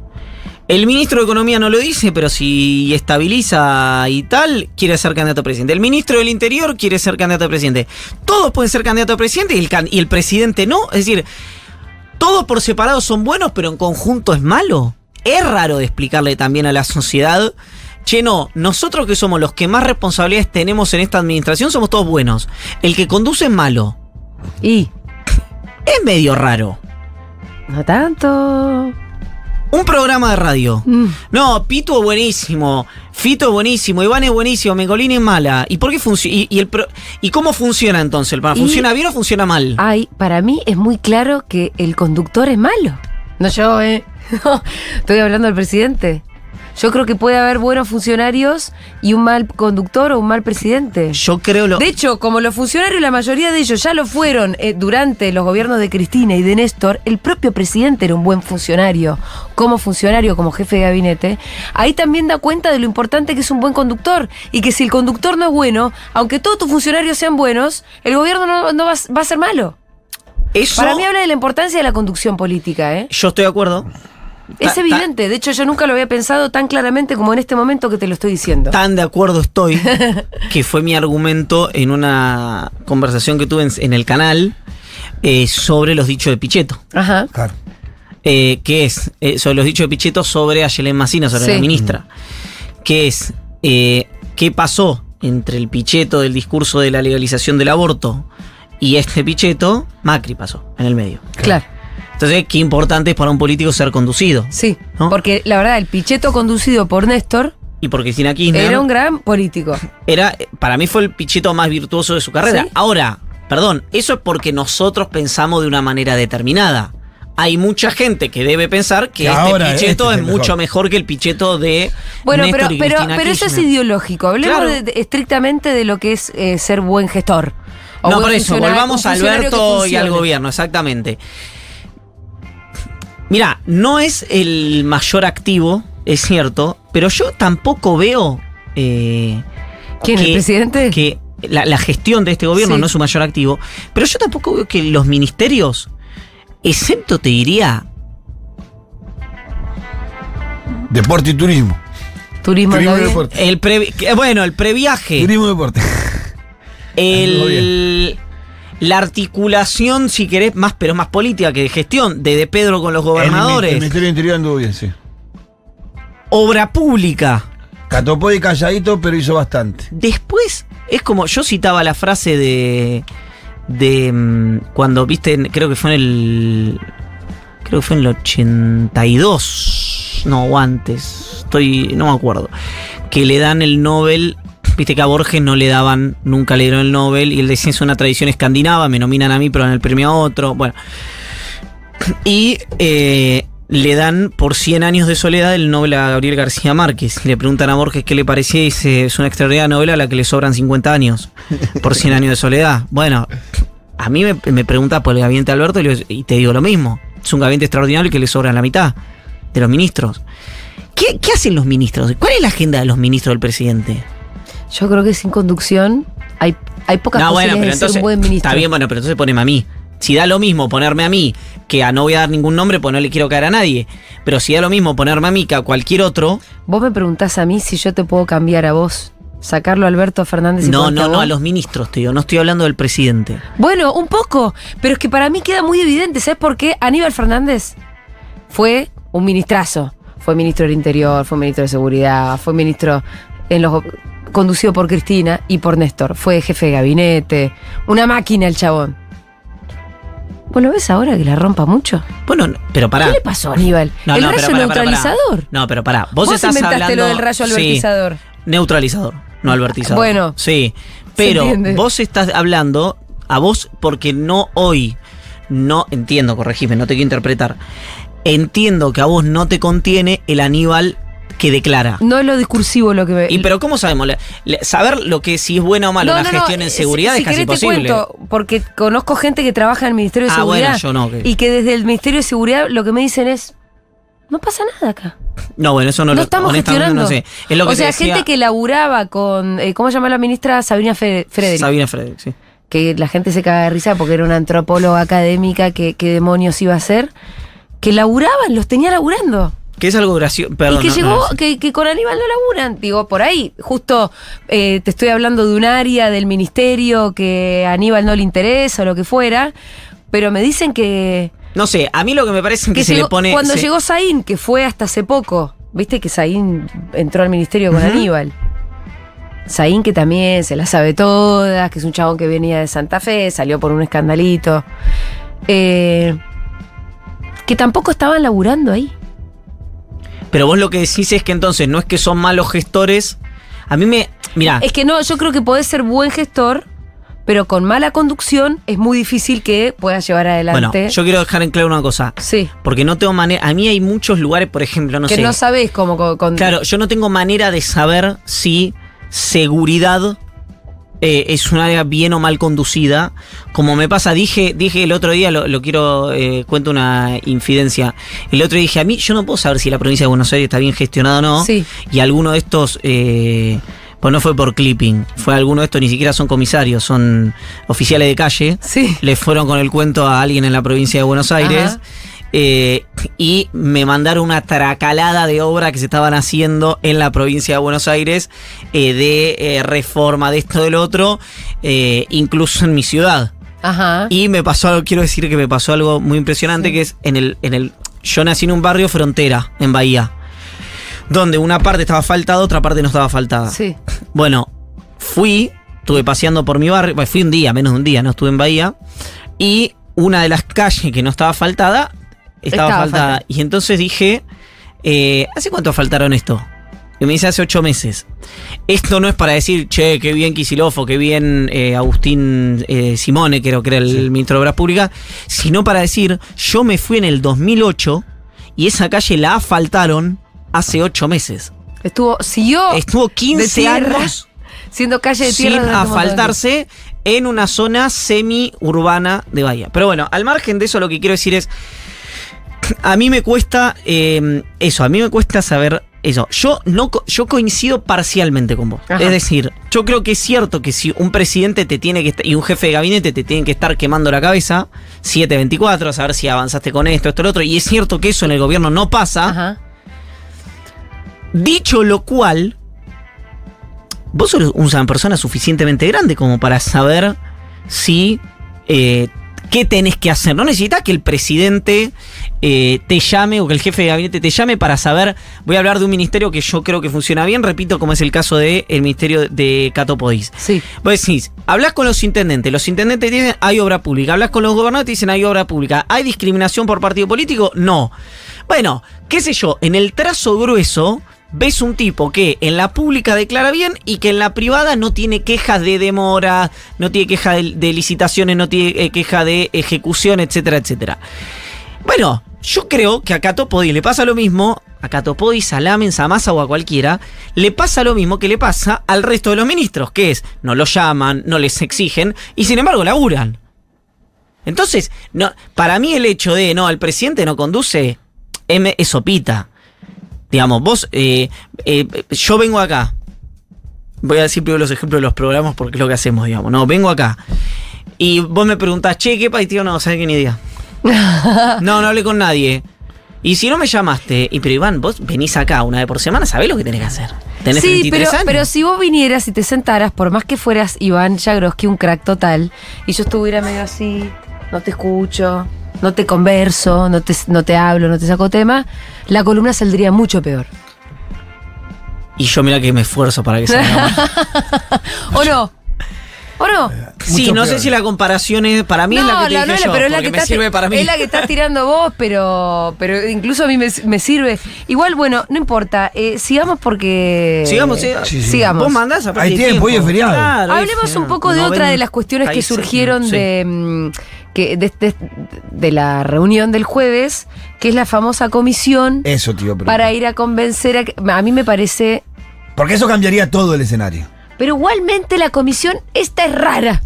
El ministro de Economía no lo dice, pero si estabiliza y tal, quiere ser candidato a presidente. El ministro del Interior quiere ser candidato a presidente. Todos pueden ser candidato a presidente y el, can- y el presidente no. Es decir, todos por separado son buenos, pero en conjunto es malo. Es raro de explicarle también a la sociedad. Che, no, nosotros que somos los que más responsabilidades tenemos en esta administración somos todos buenos. El que conduce es malo. Y Es medio raro. no tanto. Un programa de radio. Mm. No, Pitu es buenísimo, Fito es buenísimo, Iván es buenísimo, Mengolini es mala. ¿Y por qué funciona? Y, y el pro- ¿Y cómo funciona entonces el programa? Y- ¿Funciona bien o funciona mal? Ay, para mí es muy claro que el conductor es malo. No yo, ¿eh? Estoy hablando del presidente. Yo creo que puede haber buenos funcionarios y un mal conductor o un mal presidente. Yo creo lo. De hecho, como los funcionarios, la mayoría de ellos ya lo fueron eh, durante los gobiernos de Cristina y de Néstor, el propio presidente era un buen funcionario, como funcionario, como jefe de gabinete, ahí también da cuenta de lo importante que es un buen conductor y que si el conductor no es bueno, aunque todos tus funcionarios sean buenos, el gobierno no, no va, a- va a ser malo. Eso. Para mí habla de la importancia de la conducción política, ¿eh? Yo estoy de acuerdo. Es Ta- ta- evidente, de hecho yo nunca lo había pensado tan claramente como en este momento que te lo estoy diciendo. Tan de acuerdo estoy que fue mi argumento en una conversación que tuve en, en el canal eh, sobre los dichos de Pichetto. Ajá. Claro. Eh, que es eh, sobre los dichos de Pichetto sobre Ayelen Massina, sobre Sí. la ministra. Que es eh, qué pasó entre el Pichetto del discurso de la legalización del aborto y este Pichetto, Macri pasó en el medio. Claro. Entonces, qué importante es para un político ser conducido. Sí. ¿No? Porque la verdad, el Pichetto conducido por Néstor Y por Cristina Kirchner era un gran político. era, para mí fue el Pichetto más virtuoso de su carrera. ¿Sí? Ahora, perdón, eso es porque nosotros pensamos de una manera determinada. Hay mucha gente que debe pensar que Que este ahora Pichetto este es es mejor. mucho mejor que el Pichetto de Bueno, Néstor pero, y pero, Cristina pero eso es ideológico. Hablemos Claro. de- de- estrictamente de lo que es eh, ser buen gestor. O No, buen por eso, volvamos a Alberto y al gobierno, exactamente. Mira, no es el mayor activo, es cierto, pero yo tampoco veo. eh, ¿Quién, el que- presidente? Que la, la gestión de este gobierno Sí. no es su mayor activo, pero yo tampoco veo que los ministerios, excepto te diría, Deporte y turismo. Turismo, Turismo ¿no y deporte. el pre- bueno, el previaje, Turismo y deporte. El, la articulación, si querés, más, pero más política que de gestión, de De Pedro con los gobernadores, El, Ministerio Interior anduvo bien, sí. obra pública. Catopó y calladito, pero hizo bastante. Después, es como yo citaba la frase de. de. mm, cuando viste, creo que fue en el. Creo que fue en el 82. No, antes. Estoy. no me acuerdo. Que le dan el Nobel. Viste que a Borges no le daban, nunca le dieron el Nobel. Y él decía es una tradición escandinava, me nominan a mí, pero dan el premio a otro. Bueno. Y eh, le dan por 100 años de soledad el Nobel a Gabriel García Márquez. Le preguntan a Borges qué le parecía y dice, es una extraordinaria novela a la que le sobran 50 años por 100 años de soledad. Bueno, a mí me, me pregunta por el gabinete Alberto y, te digo lo mismo. Es un gabinete extraordinario que le sobran la mitad de los ministros. ¿Qué, qué hacen los ministros? ¿Cuál es la agenda de los ministros del presidente? Yo creo que sin conducción hay, hay pocas posibilidades de ser un buen ministro. Está bien, bueno, pero entonces poneme a mí. Si da lo mismo ponerme a mí, que a no voy a dar ningún nombre, pues no le quiero caer a nadie. Pero si da lo mismo ponerme a mí que a cualquier otro, Vos me preguntás a mí si yo te puedo cambiar a vos, sacarlo a Alberto Fernández y no, no, no, a los ministros, digo, no estoy hablando del presidente. Bueno, un poco, pero es que para mí queda muy evidente, ¿sabes por qué? Aníbal Fernández fue un ministrazo. Fue ministro del Interior, fue ministro de Seguridad, fue ministro en los conducido por Cristina y por Néstor. Fue jefe de gabinete, una máquina el chabón. ¿Vos lo ves ahora que la rompa mucho? Bueno, no, pero pará. ¿Qué le pasó a Aníbal? No, ¿El no, rayo pará, pará. neutralizador? No, pero pará. Vos, Vos, estás inventaste hablando. lo del rayo Sí, albertizador. neutralizador, no albertizador. Bueno, Sí. Pero vos estás hablando a vos porque no hoy. No entiendo, corregime, no te quiero interpretar. Entiendo que a vos no te contiene el Aníbal que declara. No es lo discursivo lo que me. Y pero ¿cómo sabemos? Saber lo que si es buena o mala No, una no, no, gestión en seguridad si- es si casi querés te imposible. cuento, porque conozco gente que trabaja en el Ministerio de Ah, bueno, Seguridad yo no, que- y que desde el Ministerio de Seguridad lo que me dicen es no pasa nada acá. No, bueno, eso no, lo estamos honestamente gestionando. no sé. Es lo que o sea, decía gente que laburaba con eh, ¿cómo se llama la ministra Sabrina Fe- Frederick? Sabina Frederick, sí. que la gente se caga de risa porque era una antropóloga académica que qué demonios iba a ser, que laburaban, los tenía laburando. Que es algo gracioso. Perdón. y que no, llegó, no, sí. que, que con Aníbal no laburan. Digo, por ahí, justo eh, te estoy hablando de un área del ministerio que a Aníbal no le interesa o lo que fuera, pero me dicen que, No sé, a mí lo que me parece es que, que se llegó- le pone. cuando se- llegó Saín, que fue hasta hace poco, viste que Saín entró al ministerio con. Aníbal. Saín que también se la sabe todas, que es un chabón que venía de Santa Fe, salió por un escandalito. Eh, que tampoco estaban laburando ahí. Pero vos lo que decís es que entonces no es que son malos gestores. A mí me. Mira, Es que no, yo creo que podés ser buen gestor, pero con mala conducción es muy difícil que puedas llevar bueno, adelante. yo quiero dejar en claro una cosa. sí, Porque no tengo manera. A mí hay muchos lugares, por ejemplo, no que sé. no sabés cómo con, con- Claro, yo no tengo manera de saber si seguridad eh, es un área bien o mal conducida. Como me pasa, dije, dije el otro día, lo, lo quiero, eh, cuento una infidencia. El otro día dije, a mí yo no puedo saber si la provincia de Buenos Aires está bien gestionada o no. Sí. Y alguno de estos, eh, pues no fue por clipping, fue alguno de estos, ni siquiera son comisarios, son oficiales de calle. Sí. Le fueron con el cuento a alguien en la provincia de Buenos Aires. Ajá. Eh, y me mandaron una tracalada de obra que se estaban haciendo en la provincia de Buenos Aires eh, de eh, reforma de esto del otro, incluso en mi ciudad. Ajá. Y me pasó algo, quiero decir que me pasó algo muy impresionante, que es en el, en el. Yo nací en un barrio frontera, en Bahía. Donde una parte estaba faltada, otra parte no estaba faltada. Sí. Bueno, fui, estuve paseando por mi barrio, bueno, fui un día, menos de un día, no estuve en Bahía. Y una de las calles que no estaba faltada, estaba, Estaba faltada. faltada. Y entonces dije, eh, ¿hace cuánto faltaron esto? Y me dice hace ocho meses. Esto no es para decir, che, qué bien Kisilofo, qué bien eh, Agustín eh, Simone, creo que era el ministro de Obras Públicas, sino para decir, yo me fui en el 2008 y esa calle la asfaltaron hace ocho meses. Estuvo, siguió Estuvo 15 tierra, años siendo calle de sin tierra. de asfaltarse en una zona semi-urbana de Bahía. Pero bueno, al margen de eso lo que quiero decir es, a mí me cuesta eh, eso, a mí me cuesta saber eso. Yo no yo coincido parcialmente con vos. Ajá. Es decir, yo creo que es cierto que si un presidente te tiene que estar, y un jefe de gabinete te tienen que estar quemando la cabeza 724 a saber si avanzaste con esto, esto, lo otro, y es cierto que eso en el gobierno no pasa. Ajá. Dicho lo cual, vos sos una persona suficientemente grande como para saber si eh, qué tenés que hacer. No necesitas que el presidente eh, te llame o que el jefe de gabinete te llame para saber. Voy a hablar de un ministerio que yo creo que funciona bien, repito, como es el caso del ministerio de Cato Podís. Sí. Vos decís, hablas con los intendentes, los intendentes te dicen hay obra pública, hablas con los gobernadores te dicen hay obra pública, ¿hay discriminación por partido político? No. Bueno, qué sé yo, en el trazo grueso ves un tipo que en la pública declara bien y que en la privada no tiene quejas de demora, no tiene queja de, licitaciones, no tiene eh, queja de ejecución, etcétera, etcétera. Bueno, yo creo que a Catopodis le pasa lo mismo, a Catopodis, a Lamens, a Massa o a cualquiera, le pasa lo mismo que le pasa al resto de los ministros, que es, no los llaman, no les exigen, y sin embargo laburan. Entonces, no, para mí el hecho de, no, el presidente no conduce, es sopita. Digamos, vos, eh, eh, yo vengo acá, voy a decir primero los ejemplos de los programas porque es lo que hacemos, digamos, no, vengo acá. Y vos me preguntás, che, ¿qué país tío? No, sabes que ni idea. No, no hablé con nadie. Y si no me llamaste, y pero Iván, vos venís acá una vez por semana, sabés lo que tenés que hacer. Tenés Sí, 33 pero, años. pero si vos vinieras y te sentaras, por más que fueras Iván Jagroski, un crack total, y yo estuviera medio así, no te escucho, no te converso, no te, no te hablo, no te saco tema, la columna saldría mucho peor. Y yo mira que me esfuerzo para que salga. ¿O no? ¿O no? Sí, Mucho no peor. sé si la comparación es. Para mí es la que te la- dije no, yo, pero es la que me estás- sirve para mí. Es la que estás tirando vos, pero, pero incluso a mí me, me sirve. Igual, bueno, no importa. eh, sigamos porque. Sigamos, sí. Sí, sí. Sigamos. Vos mandás aparte Hay tiempo, hoy es feriado. Claro, hoy es Hablemos un poco de No otra ven de las cuestiones que surgieron sí. de, mm, que de, de- de la reunión del jueves, que es la famosa comisión Eso, tío. Pero, para ir a convencer a... que- A mí me parece... Porque eso cambiaría todo el escenario. Pero igualmente la comisión, esta es rara.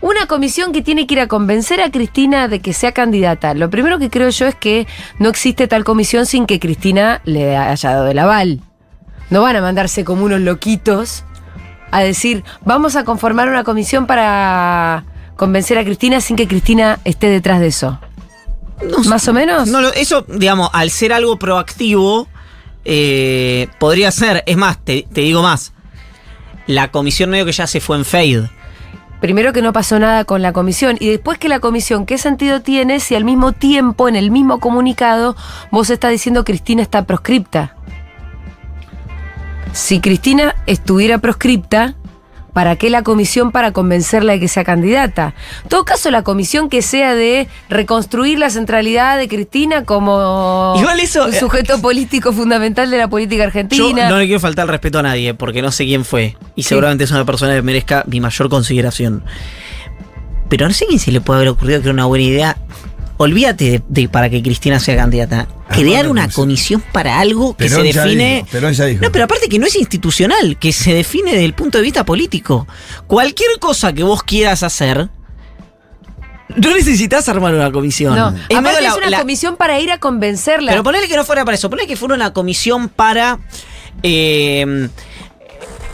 Una comisión que tiene que ir a convencer a Cristina de que sea candidata. Lo primero que creo yo es que no existe tal comisión sin que Cristina le haya dado el aval. No van a mandarse como unos loquitos a decir, vamos a conformar una comisión para convencer a Cristina sin que Cristina esté detrás de eso. No. ¿Más o menos? No, eso, digamos, al ser algo proactivo, eh, podría ser. Es más, te, te digo más. La comisión medio que ya se fue en fade. Primero que no pasó nada con la comisión y después que la comisión, ¿qué sentido tiene si al mismo tiempo, en el mismo comunicado, vos estás diciendo Cristina está proscripta? Si Cristina estuviera proscripta, ¿para qué la comisión para convencerla de que sea candidata? En todo caso, la comisión que sea de reconstruir la centralidad de Cristina como Igual eso- un sujeto político fundamental de la política Yo argentina. no le quiero faltar el respeto a nadie, porque no sé quién fue. Y Sí. seguramente es una persona que merezca mi mayor consideración. Pero no sé quién se le puede haber ocurrido que era una buena idea. Olvídate de, de para que Cristina sea candidata. Crear Armar una comisión. para algo que Perón se ya define. dijo, Perón ya dijo. No, pero aparte que no es institucional, que se define desde el punto de vista político. Cualquier cosa que vos quieras hacer, no necesitas armar una comisión. no, Es aparte medio la- es una la- comisión para ir a convencerla. pero ponele que no fuera para eso, ponele que fuera una comisión para eh,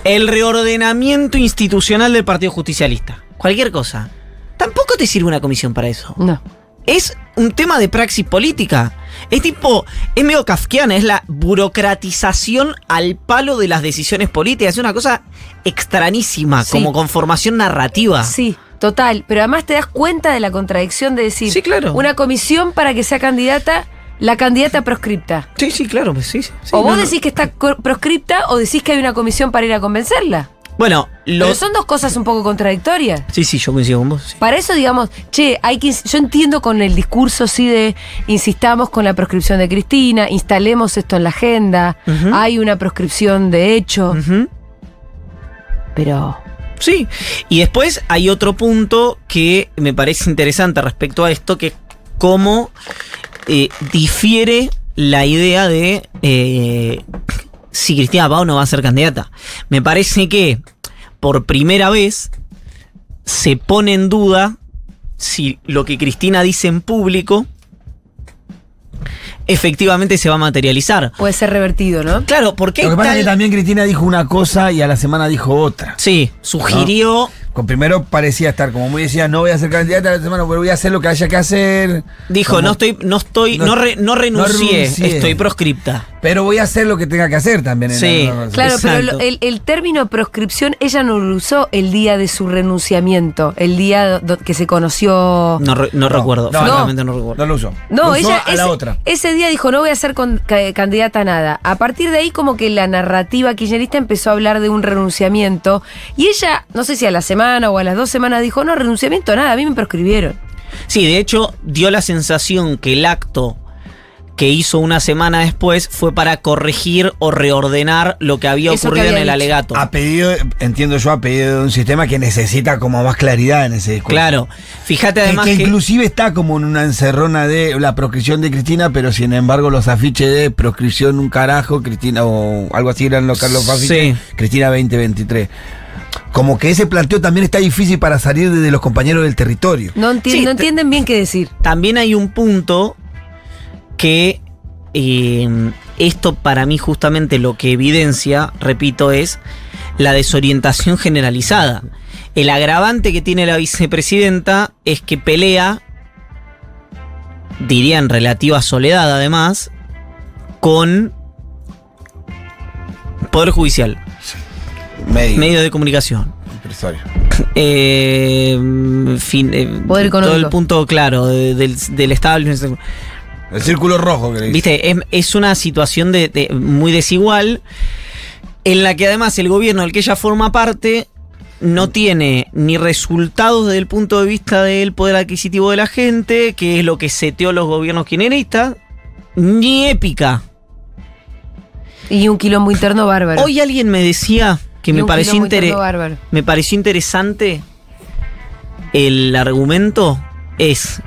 el reordenamiento institucional del Partido Justicialista. Cualquier cosa. Tampoco te sirve una comisión para eso. no. Es un tema de praxis política. Es tipo, es medio kafkiana, es la burocratización al palo de las decisiones políticas. Es una cosa extrañísima, Sí. como conformación narrativa. Sí, total. Pero además te das cuenta de la contradicción de decir Sí, claro. una comisión para que sea candidata, la candidata proscripta. Sí, sí, claro, pues sí. sí, o vos no, no. decís que está proscripta o decís que hay una comisión para ir a convencerla. Bueno, Pero los. son dos cosas un poco contradictorias. Sí, sí, yo coincido con vos. sí. Para eso, digamos, che, hay que. Yo entiendo con el discurso, sí, de insistamos con la proscripción de Cristina, instalemos esto en la agenda, hay una proscripción de hecho, pero. Sí, y después hay otro punto que me parece interesante respecto a esto, que es cómo eh, difiere la idea de eh, si Cristina Pau no va a ser candidata. Me parece que por primera vez se pone en duda si lo que Cristina dice en público efectivamente se va a materializar. Puede ser revertido, ¿no? Claro, porque Lo que pasa es que también Cristina dijo una cosa y a la semana dijo otra. Sí, sugirió... Con primero parecía estar como muy decía, no voy a ser candidata a la semana, pero voy a hacer lo que haya que hacer. Dijo, Como- no estoy, no estoy, no, No- re- no renuncié, no renuncié. estoy proscripta. Pero voy a hacer lo que tenga que hacer también. en Sí, la- Claro, pero Exacto. el, el término proscripción ella no lo usó el día de su renunciamiento, el día do- que se conoció. No, re- no No, recuerdo, no, francamente no, recuerdo. No lo usó. No, Lo usó ella a ese, la otra. ese día dijo no voy a ser con- ca- candidata a nada. A partir de ahí como que la narrativa kirchnerista empezó a hablar de un renunciamiento y ella, no sé si a la semana o a las dos semanas dijo no, renunciamiento a nada, a mí me proscribieron. Sí, de hecho, dio la sensación que el acto que hizo una semana después fue para corregir o reordenar lo que había Eso que ocurrido había en el dicho. alegato. A pedido, entiendo yo, a pedido de un sistema que necesita como más claridad en ese discurso. Claro, fíjate además que que, inclusive está como en una encerrona de la proscripción de Cristina, pero sin embargo los afiches de proscripción un carajo, Cristina, o algo así eran los, los afiches, Sí. Cristina 2023. Como que ese planteo también está difícil para salir de los compañeros del territorio. No, enti- Sí, no te- entienden bien qué decir. también hay un punto que eh, esto para mí justamente lo que evidencia, repito, es la desorientación generalizada. El agravante que tiene la vicepresidenta es que pelea, diría en relativa soledad además, con Poder Judicial, Medio. medios de comunicación. Empresario. Eh, fin, eh, Poder todo económico. el punto claro de- del, del establishment. El círculo rojo que le dice. Viste, es, es una situación de, de- muy desigual en la que además el gobierno del que ella forma parte no tiene ni resultados desde el punto de vista del poder adquisitivo de la gente, que es lo que seteó los gobiernos kirchneristas, ni épica. Y un quilombo interno bárbaro. Hoy alguien me decía que me pareció, bárbaro. me pareció interesante el argumento es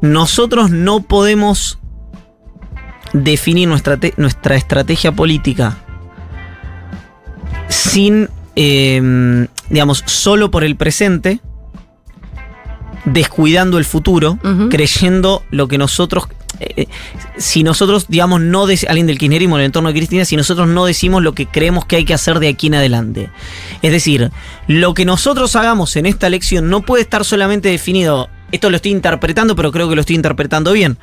nosotros no podemos definir nuestra, nuestra estrategia política sin, eh, digamos, solo por el presente, descuidando el futuro, creyendo lo que nosotros, eh, si nosotros, digamos, no, alguien del kirchnerismo en el entorno de Cristina, si nosotros no decimos lo que creemos que hay que hacer de aquí en adelante. Es decir, lo que nosotros hagamos en esta elección no puede estar solamente definido, esto lo estoy interpretando, pero creo que lo estoy interpretando bien,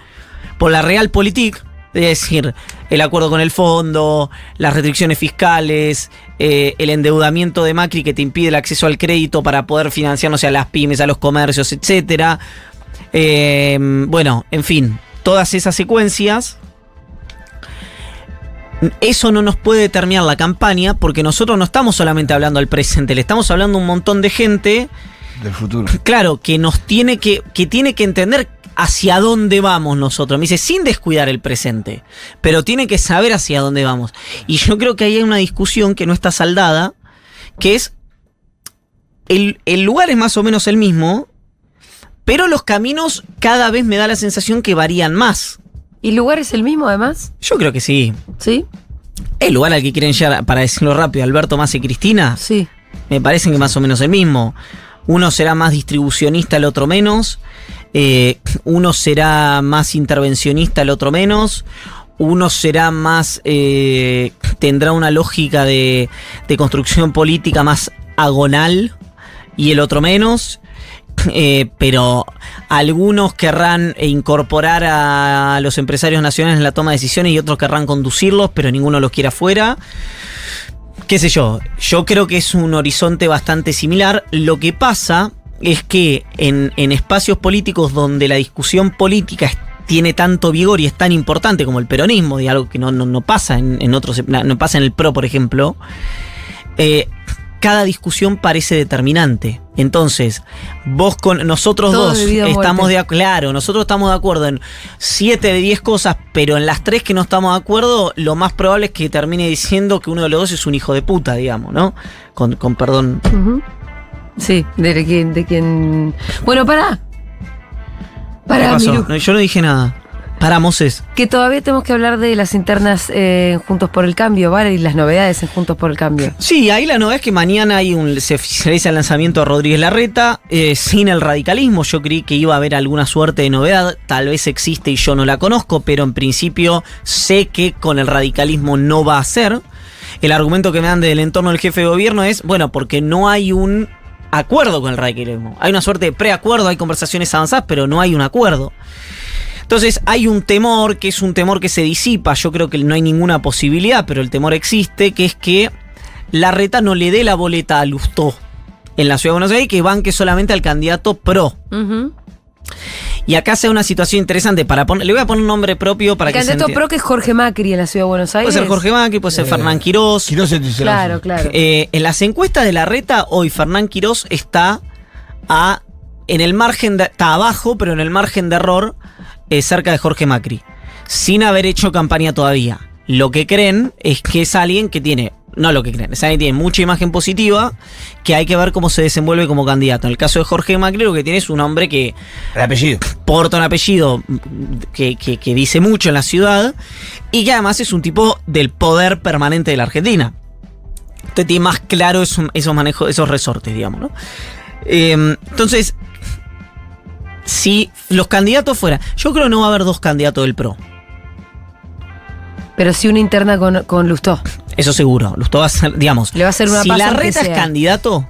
por la Realpolitik, es decir, el acuerdo con el fondo, las restricciones fiscales, eh, el endeudamiento de Macri que te impide el acceso al crédito para poder financiar, no sé, a las pymes, a los comercios, etcétera. Eh, bueno, en fin, todas esas secuencias. Eso no nos puede determinar la campaña porque nosotros no estamos solamente hablando al presente, le estamos hablando a un montón de gente Del futuro. claro, que nos tiene que, que tiene que entender hacia dónde vamos nosotros. Me dice, sin descuidar el presente, pero tiene que saber hacia dónde vamos. Y yo creo que ahí hay una discusión que no está saldada, que es, el, el lugar es más o menos el mismo, pero los caminos cada vez me da la sensación que varían más. ¿Y el lugar es el mismo además? Yo creo que sí. ¿Sí? El lugar al que quieren llegar, para decirlo rápido, Alberto Más y Cristina, Sí. me parecen que más o menos el mismo. Uno será más distribucionista, el otro menos. Eh, uno será más intervencionista, el otro menos. Uno será más. eh, tendrá una lógica de, de construcción política más agonal y el otro menos. Eh, pero algunos querrán incorporar a los empresarios nacionales en la toma de decisiones y otros querrán conducirlos, pero ninguno los quiere afuera. Qué sé yo, yo creo que es un horizonte bastante similar. Lo que pasa es que en, en espacios políticos donde la discusión política tiene tanto vigor y es tan importante como el peronismo, y algo que no, no, no pasa en, en otros, no pasa en el PRO, por ejemplo, eh, cada discusión parece determinante. Entonces, vos con nosotros Todo dos estamos de acuerdo, claro, nosotros estamos de acuerdo en 7 de 10 cosas, pero en las tres que no estamos de acuerdo, lo más probable es que termine diciendo que uno de los dos es un hijo de puta, digamos, ¿no? Con, con perdón. Sí, de quien, de quien. Bueno, pará. ¿Qué Pará, pasó? Miru. No, yo no dije nada. Para Moses. Que todavía tenemos que hablar de las internas eh, Juntos por el Cambio, ¿vale? Y las novedades en Juntos por el Cambio. Sí, ahí la novedad es que mañana hay un, se realiza el lanzamiento de Rodríguez Larreta, eh, sin el radicalismo. Yo creí que iba a haber alguna suerte de novedad, tal vez existe y yo no la conozco, pero en principio sé que con el radicalismo no va a ser. El argumento que me dan del entorno del jefe de gobierno es, bueno, porque no hay un acuerdo con el radicalismo. Hay una suerte de preacuerdo, hay conversaciones avanzadas, pero no hay un acuerdo. Entonces hay un temor, que es un temor que se disipa, yo creo que no hay ninguna posibilidad, pero el temor existe, que es que la reta no le dé la boleta a Lustó en la ciudad de Buenos Aires, que banque solamente al candidato pro. Y acá se da una situación interesante para poner, le voy a poner un nombre propio para El que se candidato pro que es Jorge Macri en la ciudad de Buenos Aires. Puede ser Jorge Macri, puede ser Eh, Fernán Quirós. Quiroz es Claro, claro. Eh, en las encuestas de la reta, hoy Fernán Quirós está a, en el margen de, está abajo, pero en el margen de error, eh, cerca de Jorge Macri, sin haber hecho campaña todavía. Lo que creen es que es alguien que tiene, no lo que creen, es alguien que tiene mucha imagen positiva, que hay que ver cómo se desenvuelve como candidato. En el caso de Jorge Macri, lo que tiene es un hombre que El apellido. porta un apellido que, que- que dice mucho en la ciudad y que además es un tipo del poder permanente de la Argentina. Entonces tiene más claro esos, esos manejos, esos resortes, digamos, ¿no? Eh, entonces, si los candidatos fueran. Yo creo que no va a haber dos candidatos del PRO. Pero sí una interna con, con Lustó. Eso seguro. Lustó va a ser, digamos. Le va a hacer una si la reta es candidato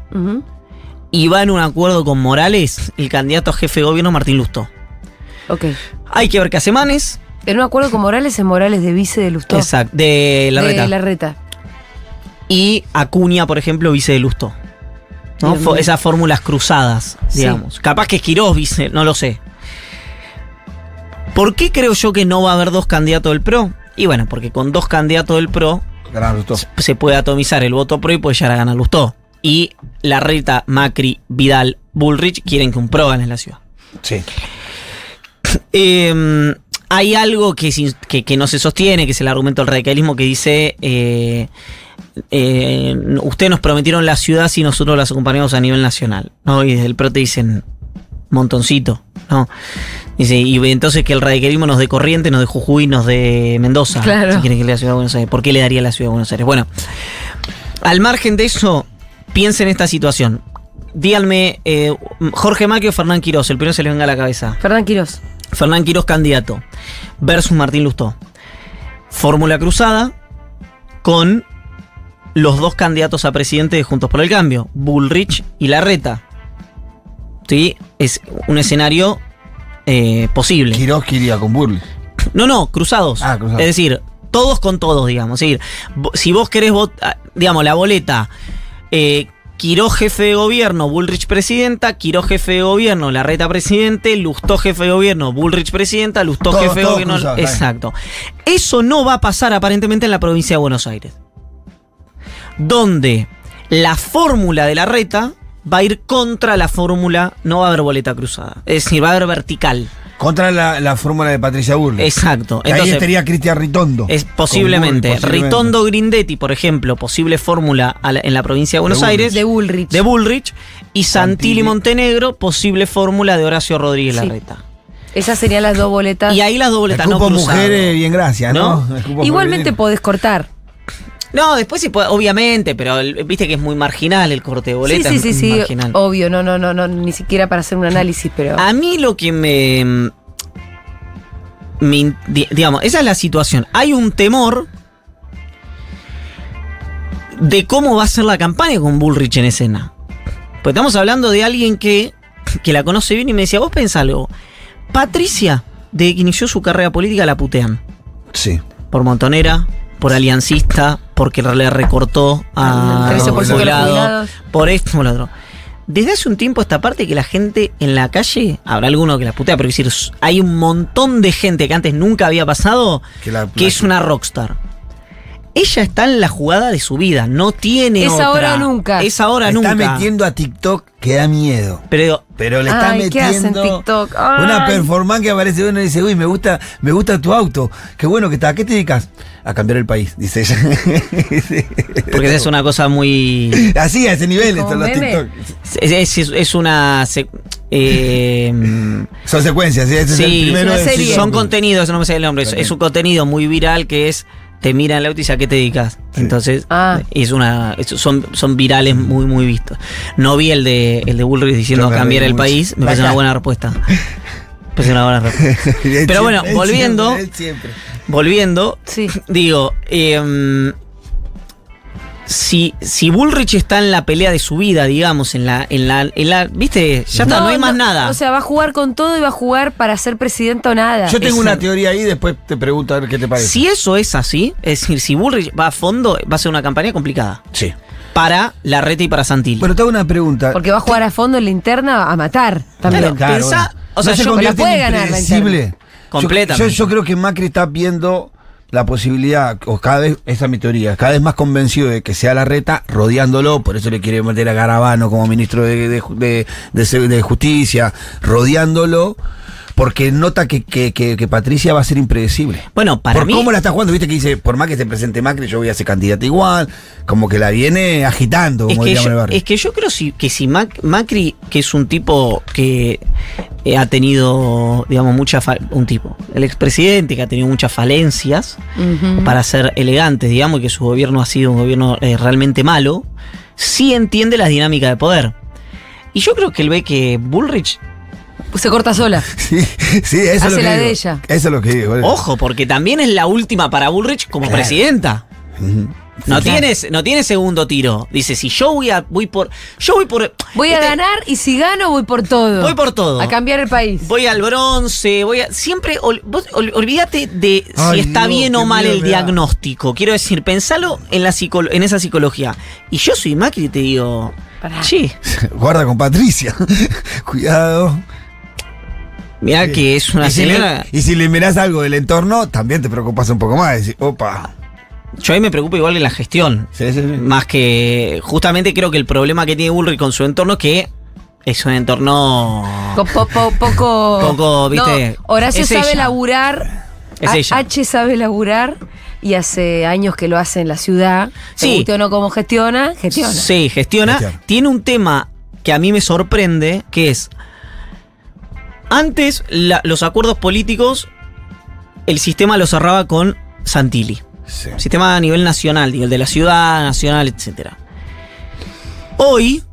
y va en un acuerdo con Morales, el candidato a jefe de gobierno Martín Lustó. Ok. Hay que ver qué hace Manes. En un acuerdo con Morales, en Morales de vice de Lustó. Exacto. De la de reta. la reta. y Acuña, por ejemplo, vice de Lustó. Esas fórmulas cruzadas, Sí. digamos. Capaz que es Quirós no lo sé. ¿Por qué creo yo que no va a haber dos candidatos del PRO? Y bueno, porque con dos candidatos del PRO se puede atomizar el voto PRO y puede llegar a ganar Lustó. Y la reta, Macri, Vidal, Bullrich quieren que un PRO gane en la ciudad. Sí. Eh, hay algo que- que no se sostiene, que es el argumento del radicalismo que dice, eh, eh, ustedes nos prometieron la ciudad si nosotros las acompañamos a nivel nacional. ¿no? Y desde el PRO te dicen, montoncito. ¿no? Dice, y entonces que el radicalismo nos dé Corriente, nos dé Jujuy, nos dé Mendoza. Claro. Si quieren que le dé la ciudad de Buenos Aires. ¿Por qué le daría la ciudad de Buenos Aires? Bueno, al margen de eso, piensen en esta situación. Díganme, eh, Jorge Macri o Fernán Quirós, el primero se le venga a la cabeza. Fernán Quirós. Fernán Quirós candidato versus Martín Lustó. Fórmula cruzada con los dos candidatos a presidente de Juntos por el Cambio, Bullrich y Larreta. Sí, es un escenario eh, posible. Quiroz iría con Burley. No, no, cruzados. Ah, cruzados. Es decir, todos con todos, digamos. Es decir, si vos querés votar, digamos, la boleta, eh, Quirós jefe de gobierno, Bullrich presidenta, Quirós jefe de gobierno, Larreta presidente, Lustó jefe de gobierno, Bullrich presidenta, Lustó jefe de gobierno. exacto. Eso no va a pasar aparentemente en la provincia de Buenos Aires. Donde la fórmula de Larreta va a ir contra la fórmula, no va a haber boleta cruzada. Es decir, va a haber vertical. Contra la, la fórmula de Patricia Burley. Exacto. Que ahí Entonces, estaría Cristian Ritondo. es posiblemente. Ritondo Grindetti, por ejemplo, posible fórmula la- en la provincia de Buenos. Aires. De Bullrich. de Bullrich. Y Santilli. Montenegro, posible fórmula de Horacio Rodríguez Sí. Larreta. Esas serían las dos boletas. Y ahí las dos El boletas no cupo cruzadas. mujeres bien gracias, ¿no? ¿No? El Igualmente femenino. podés cortar. No, después sí obviamente, pero el- viste que es muy marginal el corte de Sí, boleta. sí, sí, sí. marginal. Obvio, no, no, no, no, ni siquiera para hacer un análisis, pero. A mí lo que me, me digamos, esa es la situación. Hay un temor de cómo va a ser la campaña con Bullrich en escena. Pues estamos hablando de alguien que que la conoce bien y me decía, vos pensá algo. Patricia, desde que inició su carrera política, la putean. Sí. Por montonera, por aliancista, porque le recortó a El 13% de los jubilados, jubilados. por esto, por lo otro. Desde hace un tiempo esta parte que la gente en la calle, habrá alguno que la putea, pero decir, hay un montón de gente que antes nunca había pasado Que la- que es una rockstar. Ella está en la jugada de su vida, no tiene Es otra. ahora o nunca. Es ahora está nunca. metiendo a TikTok que da miedo. Pero Pero le está Ay, ¿qué hace en metiendo TikTok? Ay. una performance que aparece uno y dice, uy, me gusta, me gusta tu auto. Qué bueno que está. ¿A qué te dedicas? A cambiar el país, dice ella. porque es una cosa muy Así, a ese nivel están los. TikTok. es, es- es una eh, Son secuencias, ¿sí? Ese es el primero son contenidos, no me sale el nombre, Está es un contenido muy viral que es te miran el auto y dice a qué te dedicas. Sí. Entonces, Ah. es una es- son, son virales muy muy vistos. No vi el de el de Bullrich diciendo cambiar el mucho. país, me La parece una buena respuesta. Me parece una buena respuesta. Pero bueno, volviendo. siempre, él siempre. Volviendo, Sí. digo, eh, si, si Bullrich está en la pelea de su vida, digamos, en la, en la, en la, viste, ya está, no, hay más nada. O sea, va a jugar con todo y va a jugar para ser presidente o nada. Yo tengo una teoría ahí, después te pregunto a ver qué te parece. si eso es así, es decir, si Bullrich va a fondo, va a ser una campaña complicada. Sí. Para la reta y para Santilli. Bueno, te hago una pregunta. Porque va a jugar a fondo en la interna a matar también. Claro, pensá- o sea, ¿No se yo- la puede ganar la. Yo- Completamente. Yo, yo creo que Macri está viendo la posibilidad, o cada vez, esa es mi teoría, cada vez más convencido de que sea la reta, rodeándolo, por eso le quiere meter a Garabano como ministro de, de- de- de- de Justicia, rodeándolo, porque nota que, que- que- que Patricia va a ser impredecible. Bueno, para por mí- cómo la está jugando, viste que dice, por más que se presente Macri, yo voy a ser candidata igual, como que la viene agitando, es como que, diríamos en el yo, barrio. es que yo creo si- que si Mac- Macri, que es un tipo que eh, ha tenido, digamos, mucha fa- un tipo, el expresidente que ha tenido muchas falencias para ser elegantes, digamos, y que su gobierno ha sido un gobierno eh, realmente malo, sí entiende las dinámicas de poder. Y yo creo que él ve que Bullrich, Se corta sola. Sí, sí, eso es Hace lo que la digo. de ella. Eso es lo que digo. ojo, porque también es la última para Bullrich como Claro. presidenta. Ujú. No Sí. tiene, no tiene segundo tiro. Dice, si yo voy a, voy por, yo voy por, Voy a este, ganar y si gano voy por todo. Voy por todo. A cambiar el país. Voy al bronce, voy a. Siempre. ol- vos ol- olvídate de si Ay, está Dios, bien o qué mal miedo el me da. diagnóstico. Quiero decir, pensalo en, la psicolo- en esa psicología. Y yo soy Macri y te digo. Pará. Che, Guarda con Patricia. Cuidado. Mirá que es una y, si le, y si le mirás algo del entorno, también te preocupas un poco más. Decís, opa. Yo ahí me preocupo igual en la gestión. Sí, sí, sí. Más que. Justamente creo que el problema que tiene Bullrich con su entorno es que es un entorno. Co- po- po- poco. Poco, viste, No, Horacio es sabe ella. laburar. Es ella. H sabe laburar y hace años que lo hace en la ciudad. Sí. O no cómo gestiona, gestiona. Sí, gestiona. Gestiona. Tiene un tema que a mí me sorprende, que es, antes la- los acuerdos políticos, el sistema los cerraba con Santilli. Sí. Sistema a nivel nacional, digo, el de la ciudad, nacional, etc. Hoy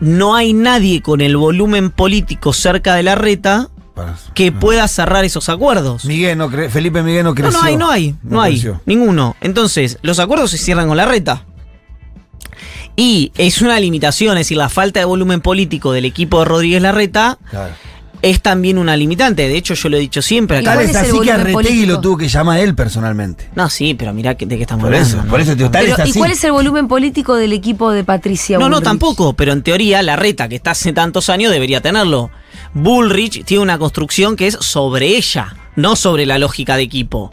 no hay nadie con el volumen político cerca de la reta que pueda cerrar esos acuerdos. Miguel no cre- Felipe Miguel no No, creció. no hay, no hay, no, hay, creció. ninguno. Entonces, los acuerdos se cierran con la reta. Y es una limitación, es decir, la falta de volumen político del equipo de Rodríguez Larreta Claro. Es también una limitante. De hecho, yo lo he dicho siempre ¿Y acá. Tal es así que a volumen Retegui político? lo tuvo que llamar él personalmente. No, sí, pero mirá que- de qué estamos Por hablando. eso, ¿no? por eso te digo, tal Pero, es ¿Y así. cuál es el volumen político del equipo de Patricia No, no, Bullrich? tampoco, pero en teoría la reta que está hace tantos años debería tenerlo. Bullrich tiene una construcción que es sobre ella, no sobre la lógica de equipo.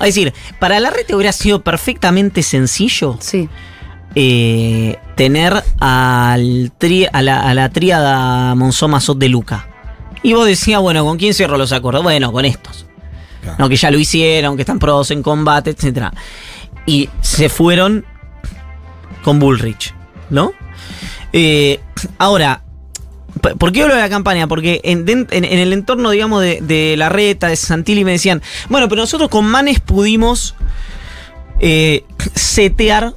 Es decir, para la reta hubiera sido perfectamente sencillo Sí. eh, tener al tri- a, la, a la tríada Monzó Mazot de Luca. Y vos decías, bueno, ¿con quién cierro los acuerdos? Bueno, con estos. Claro. No, que ya lo hicieron, que están pros en combate, etc. Y se fueron con Bullrich, ¿no? Eh, ahora, ¿por qué hablo de la campaña? Porque en, den- en- en el entorno, digamos, de, de la reta, de Santilli, me decían, bueno, pero nosotros con Manes pudimos eh, setear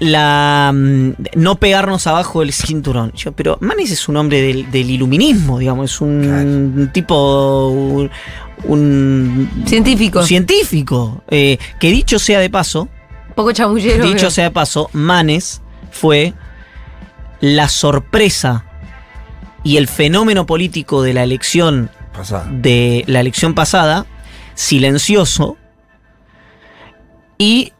la mm, no pegarnos abajo del cinturón. Yo, pero Manes es un hombre del, del iluminismo, digamos, es un tipo un, un Científico. científico. eh, que dicho sea de paso, Poco chamullero. dicho pero- sea de paso, Manes fue la sorpresa y el fenómeno político de la elección Pasada. de la elección pasada, silencioso, y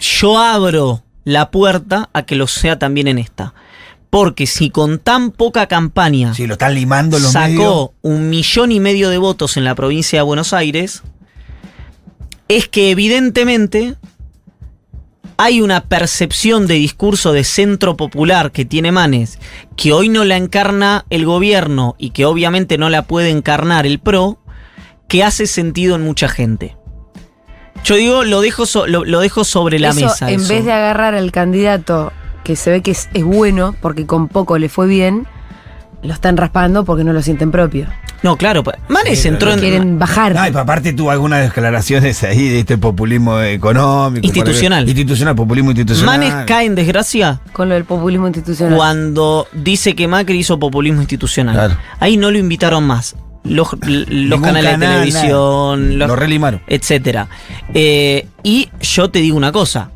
yo abro la puerta a que lo sea también en esta. Porque si con tan poca campaña Sí, lo están limando los sacó medios. un millón y medio de votos en la provincia de Buenos Aires, es que evidentemente hay una percepción de discurso de centro popular que tiene Manes, que hoy no la encarna el gobierno y que obviamente no la puede encarnar el PRO, que hace sentido en mucha gente. Yo digo, lo dejo, so- lo, lo dejo sobre la Eso, mesa. En eso. vez de agarrar al candidato que se ve que es, es bueno porque con poco le fue bien, lo están raspando porque no lo sienten propio. No, claro, pues, Manes Sí, entró en... Quieren bajar. No, y aparte tuvo algunas declaraciones ahí de este populismo económico. Institucional. Institucional, populismo institucional. Manes cae en desgracia con lo del populismo institucional. cuando dice que Macri hizo populismo institucional. Claro. Ahí no lo invitaron más. Los, los canales de televisión, nada. los- Lo relimaron. etcétera. Eh, y yo te digo una cosa.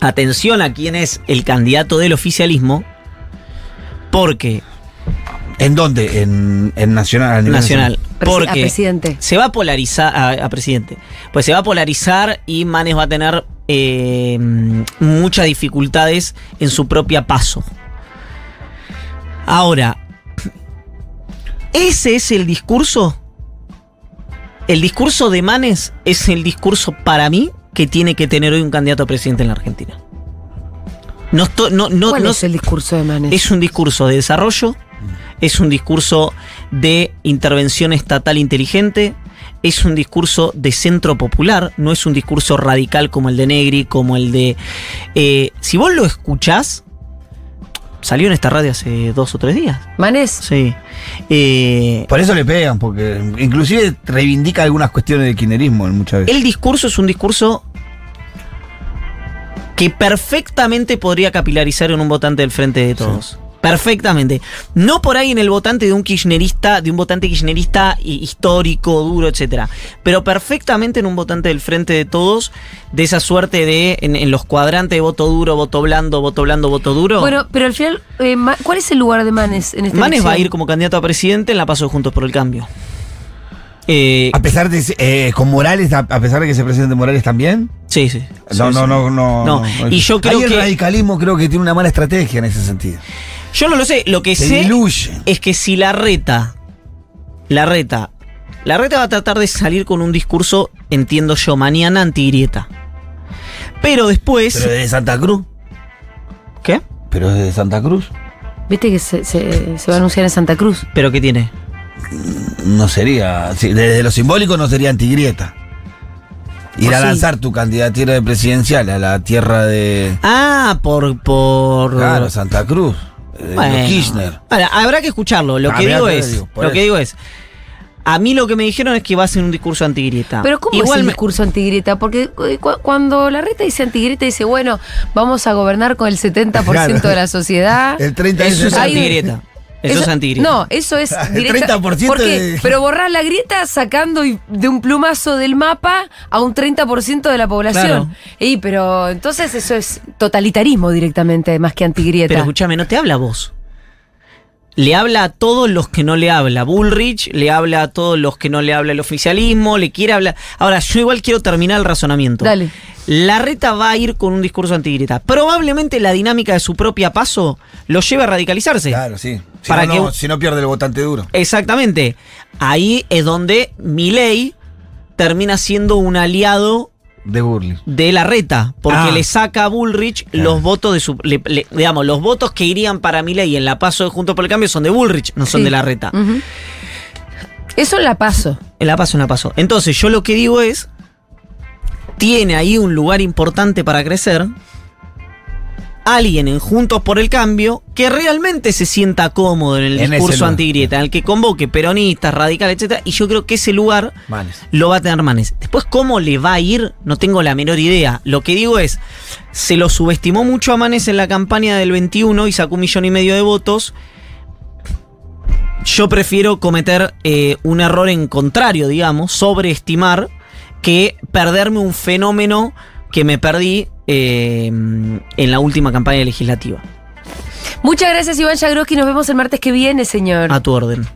Atención a quién es el candidato del oficialismo. Porque ¿En dónde? En, en Nacional. a nivel nacional. Presi- a Porque presidente. se va a polarizar a, a presidente. Pues se va a polarizar y Manes va a tener eh, muchas dificultades en su propia paso. Ahora, ¿ese es el discurso? El discurso de Manes es el discurso para mí que tiene que tener hoy un candidato a presidente en la Argentina. No, no, no, ¿Cuál no- es el discurso de Manes? es un discurso de desarrollo, es un discurso de intervención estatal inteligente, es un discurso de centro popular, no es un discurso radical como el de Negri, como el de... eh, si vos lo escuchás, salió en esta radio hace dos o tres días. Manes. Sí. Eh, Por eso le pegan, porque inclusive reivindica algunas cuestiones de kirchnerismo muchas veces. el discurso es un discurso que perfectamente podría capilarizar en un votante del Frente de Todos. Perfectamente. No por ahí en el votante de un kirchnerista, de un votante kirchnerista hi- histórico, duro, etcétera. Pero perfectamente en un votante del Frente de Todos, de esa suerte de en, en los cuadrantes de voto duro, voto blando, voto blando, voto duro. Bueno, pero al final, eh, ¿cuál es el lugar de Manes en esta Manes va a ir como candidato a presidente en la paso de Juntos por el Cambio. Eh, A pesar de, eh, con Morales, a, a pesar de que se presente Morales también. sí, sí. No, Sí, no, sí. no, no, No, y yo creo Ahí el que- radicalismo creo que tiene una mala estrategia en ese sentido. Yo no lo sé. Lo que Se sé diluye. es que si la reta, la reta, la reta va a tratar de salir con un discurso, entiendo yo, mañana antigrieta. Pero después. Pero desde Santa Cruz. ¿Qué? Pero desde Santa Cruz. Viste que se, se- se va a anunciar en Santa Cruz. ¿Pero qué tiene? No sería. desde lo simbólico no sería antigrieta. Ir Pues a sí. lanzar tu candidatura de presidencial a la tierra de. Ah, por. por Claro, Santa Cruz. Bueno. Kirchner. Habrá que escucharlo. Lo Ah, que digo es. digo, lo que digo es. A mí lo que me dijeron es que va a ser un discurso antigrieta. Pero ¿cómo Igual es el me- discurso antigrieta? Porque eh, cu- cuando la reta dice antigrieta, dice, bueno, vamos a gobernar con el 70% Claro. de la sociedad. El 30 Eso es Hay un- antigrieta. Eso, es antigrieta. No, eso es El directa- 30% ¿Por qué? de- Pero borrar la grieta sacando de un plumazo del mapa a un 30% de la población. Claro. Y pero entonces eso es totalitarismo directamente, más que antigrieta. Pero escúchame, no te habla vos. Le habla a todos los que no le habla. Bullrich le habla a todos los que no le habla el oficialismo, le quiere hablar. Ahora, yo igual quiero terminar el razonamiento. Dale. La reta va a ir con un discurso antigreta. Probablemente la dinámica de su propia paso lo lleve a radicalizarse. Claro, sí. Si, Para no, que- no, si no pierde el votante duro. Exactamente. Ahí es donde Milei termina siendo un aliado De Burley. de la reta, porque Ah. le saca a Bullrich los votos de su. le- le- digamos, los votos que irían para Milei en la paso de Juntos por el Cambio son de Bullrich, no son Sí. de la reta. Eso la paso. En la paso, en la paso. Entonces, yo lo que digo es. Tiene ahí un lugar importante para crecer. Alguien en Juntos por el Cambio que realmente se sienta cómodo en el En discurso antigrieta, en el que convoque peronistas, radicales, etcétera, Y yo creo que ese lugar Manes. lo va a tener Manes. Después, ¿cómo le va a ir? No tengo la menor idea. Lo que digo es, se lo subestimó mucho a Manes en la campaña del 21 y sacó un millón y medio de votos. Yo prefiero cometer eh, un error en contrario, digamos, sobreestimar, que perderme un fenómeno que me perdí eh, en la última campaña legislativa. Muchas gracias, Iván Yagroski. Nos vemos el martes que viene, señor. A tu orden.